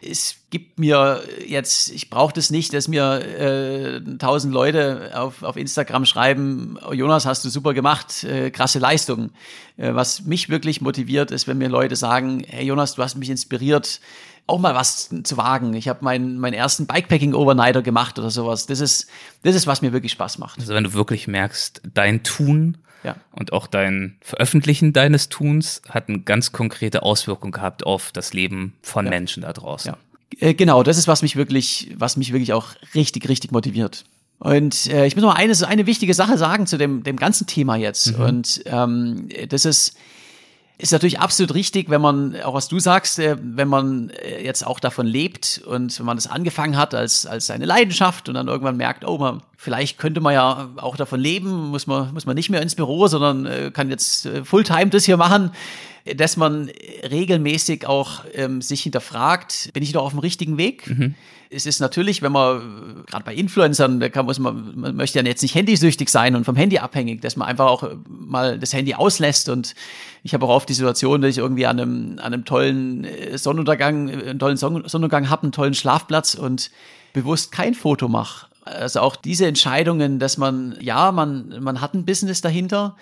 es gibt mir jetzt, ich brauche das nicht, dass mir äh, tausend Leute auf, auf Instagram schreiben, oh, Jonas, hast du super gemacht, äh, krasse Leistung. Äh, was mich wirklich motiviert, ist, wenn mir Leute sagen, hey Jonas, du hast mich inspiriert, auch mal was zu wagen. Ich habe meinen meinen ersten Bikepacking-Overnighter gemacht oder sowas. Das ist, das ist, was mir wirklich Spaß macht. Also wenn du wirklich merkst, dein Tun ja. Und auch dein Veröffentlichen deines Tuns hat eine ganz konkrete Auswirkung gehabt auf das Leben von ja. Menschen da draußen. Ja. Äh, genau, das ist, was mich wirklich, was mich wirklich auch richtig, richtig motiviert. Und äh, ich muss noch eine, eine wichtige Sache sagen zu dem, dem ganzen Thema jetzt. Mhm. Und ähm, das ist, ist natürlich absolut richtig, wenn man, auch was du sagst, äh, wenn man äh, jetzt auch davon lebt und wenn man das angefangen hat als, als seine Leidenschaft und dann irgendwann merkt, oh, man, vielleicht könnte man ja auch davon leben, muss man, muss man nicht mehr ins Büro, sondern äh, kann jetzt Fulltime das hier machen, dass man regelmäßig auch ähm, sich hinterfragt, bin ich noch auf dem richtigen Weg? Es ist natürlich, wenn man, gerade bei Influencern, da kann, muss man, man möchte ja jetzt nicht handysüchtig sein und vom Handy abhängig, dass man einfach auch mal das Handy auslässt und ich habe auch oft die Situation, dass ich irgendwie an einem, an einem tollen äh, Sonnenuntergang, äh, einen tollen Son- Sonnenuntergang habe, einen tollen Schlafplatz und bewusst kein Foto mache. Also auch diese Entscheidungen, dass man, ja, man, man hat ein Business dahinter,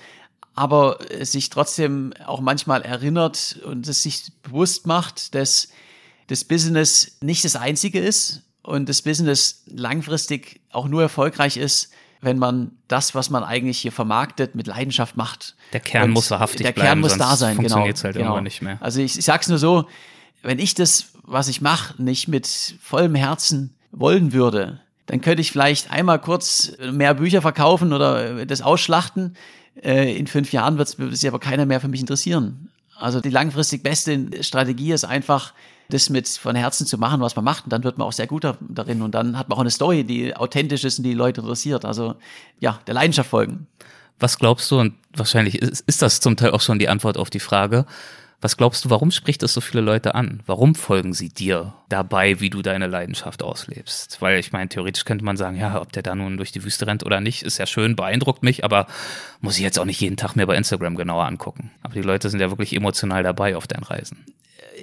aber es sich trotzdem auch manchmal erinnert und es sich bewusst macht, dass das Business nicht das einzige ist und das Business langfristig auch nur erfolgreich ist, wenn man das, was man eigentlich hier vermarktet, mit Leidenschaft macht. Der Kern Und muss wahrhaftig Der bleiben, Kern muss sonst da sein, genau. halt genau. nicht mehr. Also ich, ich sag's nur so, wenn ich das, was ich mache, nicht mit vollem Herzen wollen würde, dann könnte ich vielleicht einmal kurz mehr Bücher verkaufen oder das ausschlachten. Äh, In fünf Jahren wird sich aber keiner mehr für mich interessieren. Also die langfristig beste Strategie ist einfach, das mit von Herzen zu machen, was man macht. Und dann wird man auch sehr gut da- darin. Und dann hat man auch eine Story, die authentisch ist und die Leute interessiert. Also ja, der Leidenschaft folgen. Was glaubst du, und wahrscheinlich ist, ist das zum Teil auch schon die Antwort auf die Frage, was glaubst du, warum spricht das so viele Leute an? Warum folgen sie dir dabei, wie du deine Leidenschaft auslebst? Weil ich meine, theoretisch könnte man sagen, ja, ob der da nun durch die Wüste rennt oder nicht, ist ja schön, beeindruckt mich, aber muss ich jetzt auch nicht jeden Tag mir bei Instagram genauer angucken. Aber die Leute sind ja wirklich emotional dabei auf deinen Reisen.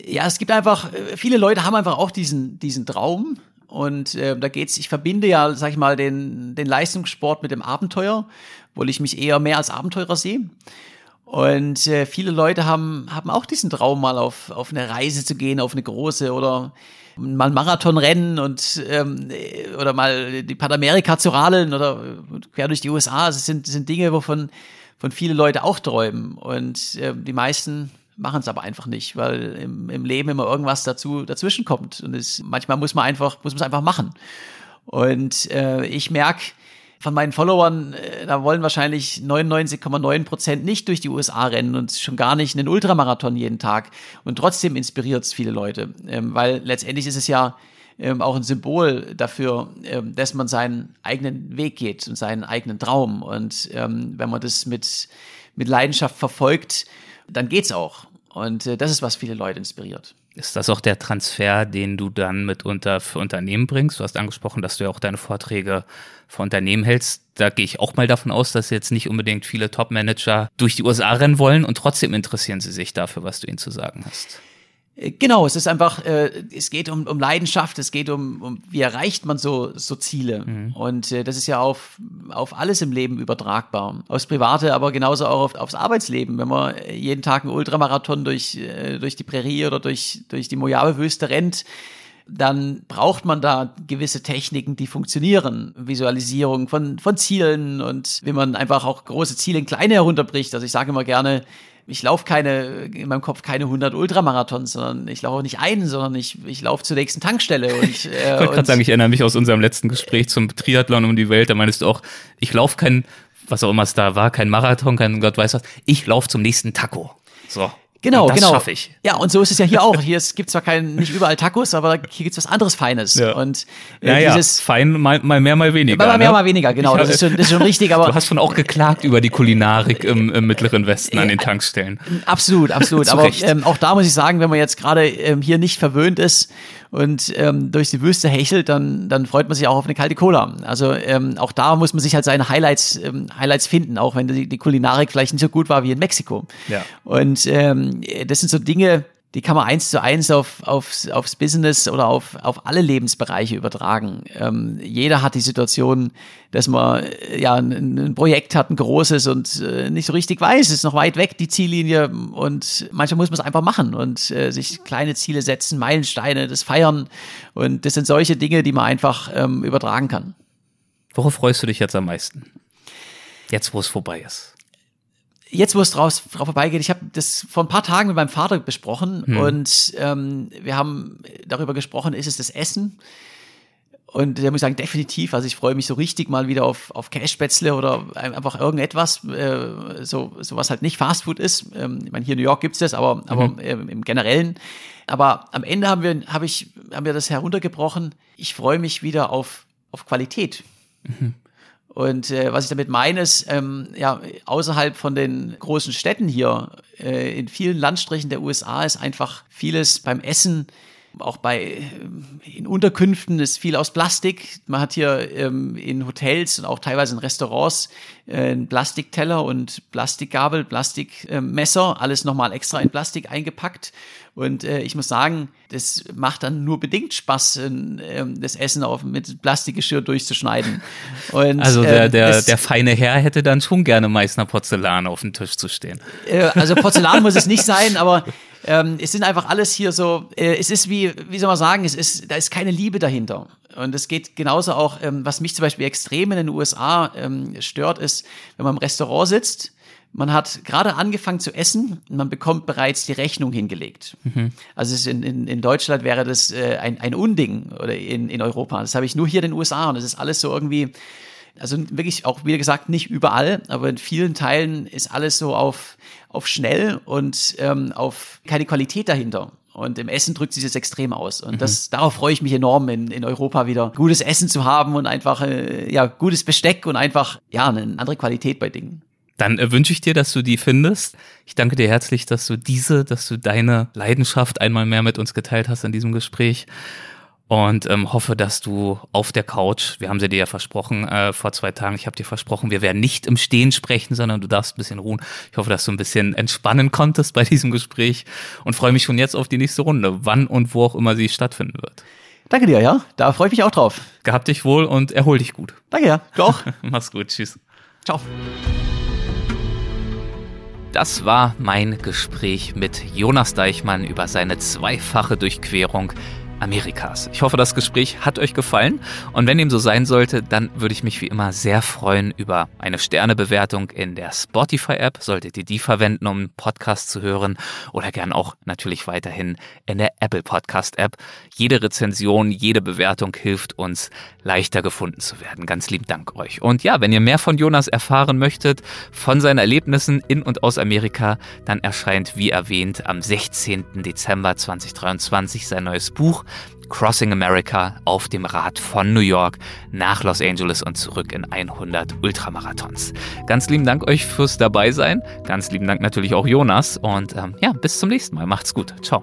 ja, es gibt einfach, viele Leute haben einfach auch diesen, diesen Traum. Und äh, da geht's, ich verbinde ja, sag ich mal, den, den Leistungssport mit dem Abenteuer, obwohl ich mich eher mehr als Abenteurer sehe. Und äh, viele Leute haben, haben auch diesen Traum, mal auf, auf eine Reise zu gehen, auf eine große oder mal Marathon rennen und ähm, äh, oder mal die Panamerika zu radeln oder äh, quer durch die USA. Es sind, das sind Dinge, wovon von viele Leute auch träumen. Und ähm, die meisten machen es aber einfach nicht, weil im, im Leben immer irgendwas dazu dazwischen kommt. Und es, manchmal muss man einfach, muss man es einfach machen. Und äh, ich merke von meinen Followern, äh, da wollen wahrscheinlich 99,9 Prozent nicht durch die USA rennen und schon gar nicht einen Ultramarathon jeden Tag. Und trotzdem inspiriert es viele Leute, ähm, weil letztendlich ist es ja ähm, auch ein Symbol dafür, ähm, dass man seinen eigenen Weg geht und seinen eigenen Traum. Und wenn man das mit, mit Leidenschaft verfolgt, dann geht's auch. Und äh, das ist, was viele Leute inspiriert. Ist das auch der Transfer, den du dann mitunter für Unternehmen bringst? Du hast angesprochen, dass du ja auch deine Vorträge für Unternehmen hältst. Da gehe ich auch mal davon aus, dass jetzt nicht unbedingt viele Top-Manager durch die USA rennen wollen und trotzdem interessieren sie sich dafür, was du ihnen zu sagen hast. Äh, Genau, es ist einfach, äh, es geht um, um Leidenschaft, es geht um, um, wie erreicht man so, so Ziele. Und äh, das ist ja auf, auf alles im Leben übertragbar. Aufs Private, aber genauso auch auf, aufs Arbeitsleben. Wenn man jeden Tag einen Ultramarathon durch, äh, durch die Prärie oder durch, durch die Mojave-Wüste rennt, dann braucht man da gewisse Techniken, die funktionieren. Visualisierung von, von Zielen und wie man einfach auch große Ziele in kleine herunterbricht. Also ich sage immer gerne, ich laufe keine, in meinem Kopf keine 100 Ultramarathons, sondern ich laufe auch nicht einen, sondern ich, ich laufe zur nächsten Tankstelle. Und, äh, Ich wollte gerade sagen, ich erinnere mich aus unserem letzten Gespräch zum Triathlon um die Welt. Da meinst du auch, ich laufe kein, was auch immer es da war, kein Marathon, kein Gott weiß was. Ich laufe zum nächsten Taco. So. Genau, und das genau. schaffe ich. Ja, und so ist es ja hier auch. Hier gibt's zwar kein, nicht überall Tacos, aber hier gibt's was anderes Feines. Ja. Und äh, Naja, dieses fein, mal, mal mehr, mal weniger. mal mehr, ne? mal weniger, genau. Ich- Das ist schon, das ist schon richtig, aber Du hast schon auch geklagt über die Kulinarik im, im Mittleren Westen an den Tankstellen. Absolut, absolut. Aber ähm, auch da muss ich sagen, wenn man jetzt gerade ähm, hier nicht verwöhnt ist und ähm, durch die Wüste hechelt, dann, dann freut man sich auch auf eine kalte Cola. Also ähm, auch da muss man sich halt seine Highlights, ähm, Highlights finden, auch wenn die, die Kulinarik vielleicht nicht so gut war wie in Mexiko. Ja. Und ähm, das sind so Dinge, die kann man eins zu eins auf, aufs, aufs Business oder auf, auf alle Lebensbereiche übertragen. Ähm, jeder hat die Situation, dass man äh, ja ein, ein Projekt hat, ein großes und äh, nicht so richtig weiß, ist noch weit weg, die Ziellinie und manchmal muss man es einfach machen und äh, sich kleine Ziele setzen, Meilensteine, das feiern und das sind solche Dinge, die man einfach ähm, übertragen kann. Worauf freust du dich jetzt am meisten? Jetzt, wo es vorbei ist. Jetzt, wo es draus, drauf vorbeigeht, ich habe das vor ein paar Tagen mit meinem Vater besprochen und ähm, wir haben darüber gesprochen, ist es das Essen? Und da muss ich sagen, definitiv. Also ich freue mich so richtig mal wieder auf, auf Cashspätzle oder einfach irgendetwas, äh, so, so was halt nicht Fastfood ist. Ähm, ich meine, hier in New York gibt's das, aber, aber mhm. ähm, im Generellen. Aber am Ende haben wir, hab ich, haben wir das heruntergebrochen. Ich freue mich wieder auf, auf Qualität. Mhm. Und äh, was ich damit meine, ist, ähm, ja, außerhalb von den großen Städten hier, äh, in vielen Landstrichen der USA ist einfach vieles beim Essen auch bei äh, in Unterkünften ist viel aus Plastik. Man hat hier ähm, in Hotels und auch teilweise in Restaurants äh, einen Plastikteller und Plastikgabel, Plastikmesser, äh, alles nochmal extra in Plastik eingepackt. Und äh, ich muss sagen, das macht dann nur bedingt Spaß, äh, das Essen auf, mit Plastikgeschirr durchzuschneiden. Und, also der, äh, der, der feine Herr hätte dann schon gerne Meißner Porzellan auf dem Tisch zu stehen. Äh, also Porzellan muss es nicht sein, aber ähm, es sind einfach alles hier so, äh, es ist wie, wie soll man sagen, es ist, da ist keine Liebe dahinter. Und es geht genauso auch, ähm, was mich zum Beispiel extrem in den USA ähm, stört, ist, wenn man im Restaurant sitzt, man hat gerade angefangen zu essen und man bekommt bereits die Rechnung hingelegt. Mhm. Also in, in, in Deutschland wäre das äh, ein, ein Unding oder in, in Europa. Das habe ich nur hier in den USA und es ist alles so irgendwie, also wirklich auch, wie gesagt, nicht überall, aber in vielen Teilen ist alles so auf, auf schnell und ähm, auf keine Qualität dahinter. Und im Essen drückt sich das extrem aus. Und das, mhm. darauf freue ich mich enorm, in, in Europa wieder gutes Essen zu haben und einfach, äh, ja, gutes Besteck und einfach, ja, eine andere Qualität bei Dingen. Dann äh, wünsche ich dir, dass du die findest. Ich danke dir herzlich, dass du diese, dass du deine Leidenschaft einmal mehr mit uns geteilt hast in diesem Gespräch und ähm, hoffe, dass du auf der Couch, wir haben sie dir ja versprochen äh, vor zwei Tagen, ich habe dir versprochen, wir werden nicht im Stehen sprechen, sondern du darfst ein bisschen ruhen. Ich hoffe, dass du ein bisschen entspannen konntest bei diesem Gespräch und freue mich schon jetzt auf die nächste Runde, wann und wo auch immer sie stattfinden wird. Danke dir, ja. Da freue ich mich auch drauf. Gehabt dich wohl und erhol dich gut. Danke, ja. Du auch. Mach's gut. Tschüss. Ciao. Das war mein Gespräch mit Jonas Deichmann über seine zweifache Durchquerung Amerikas. Ich hoffe, das Gespräch hat euch gefallen und wenn dem so sein sollte, dann würde ich mich wie immer sehr freuen über eine Sternebewertung in der Spotify-App. Solltet ihr die verwenden, um einen Podcast zu hören oder gern auch natürlich weiterhin in der Apple Podcast-App. Jede Rezension, jede Bewertung hilft uns, leichter gefunden zu werden. Ganz lieben Dank euch. Und ja, wenn ihr mehr von Jonas erfahren möchtet, von seinen Erlebnissen in und aus Amerika, dann erscheint, wie erwähnt, am 16. Dezember 2023 sein neues Buch Crossing America auf dem Rad von New York nach Los Angeles und zurück in 100 Ultramarathons. Ganz lieben Dank euch fürs Dabeisein. Ganz lieben Dank natürlich auch Jonas. Und ähm, ja, bis zum nächsten Mal. Macht's gut. Ciao.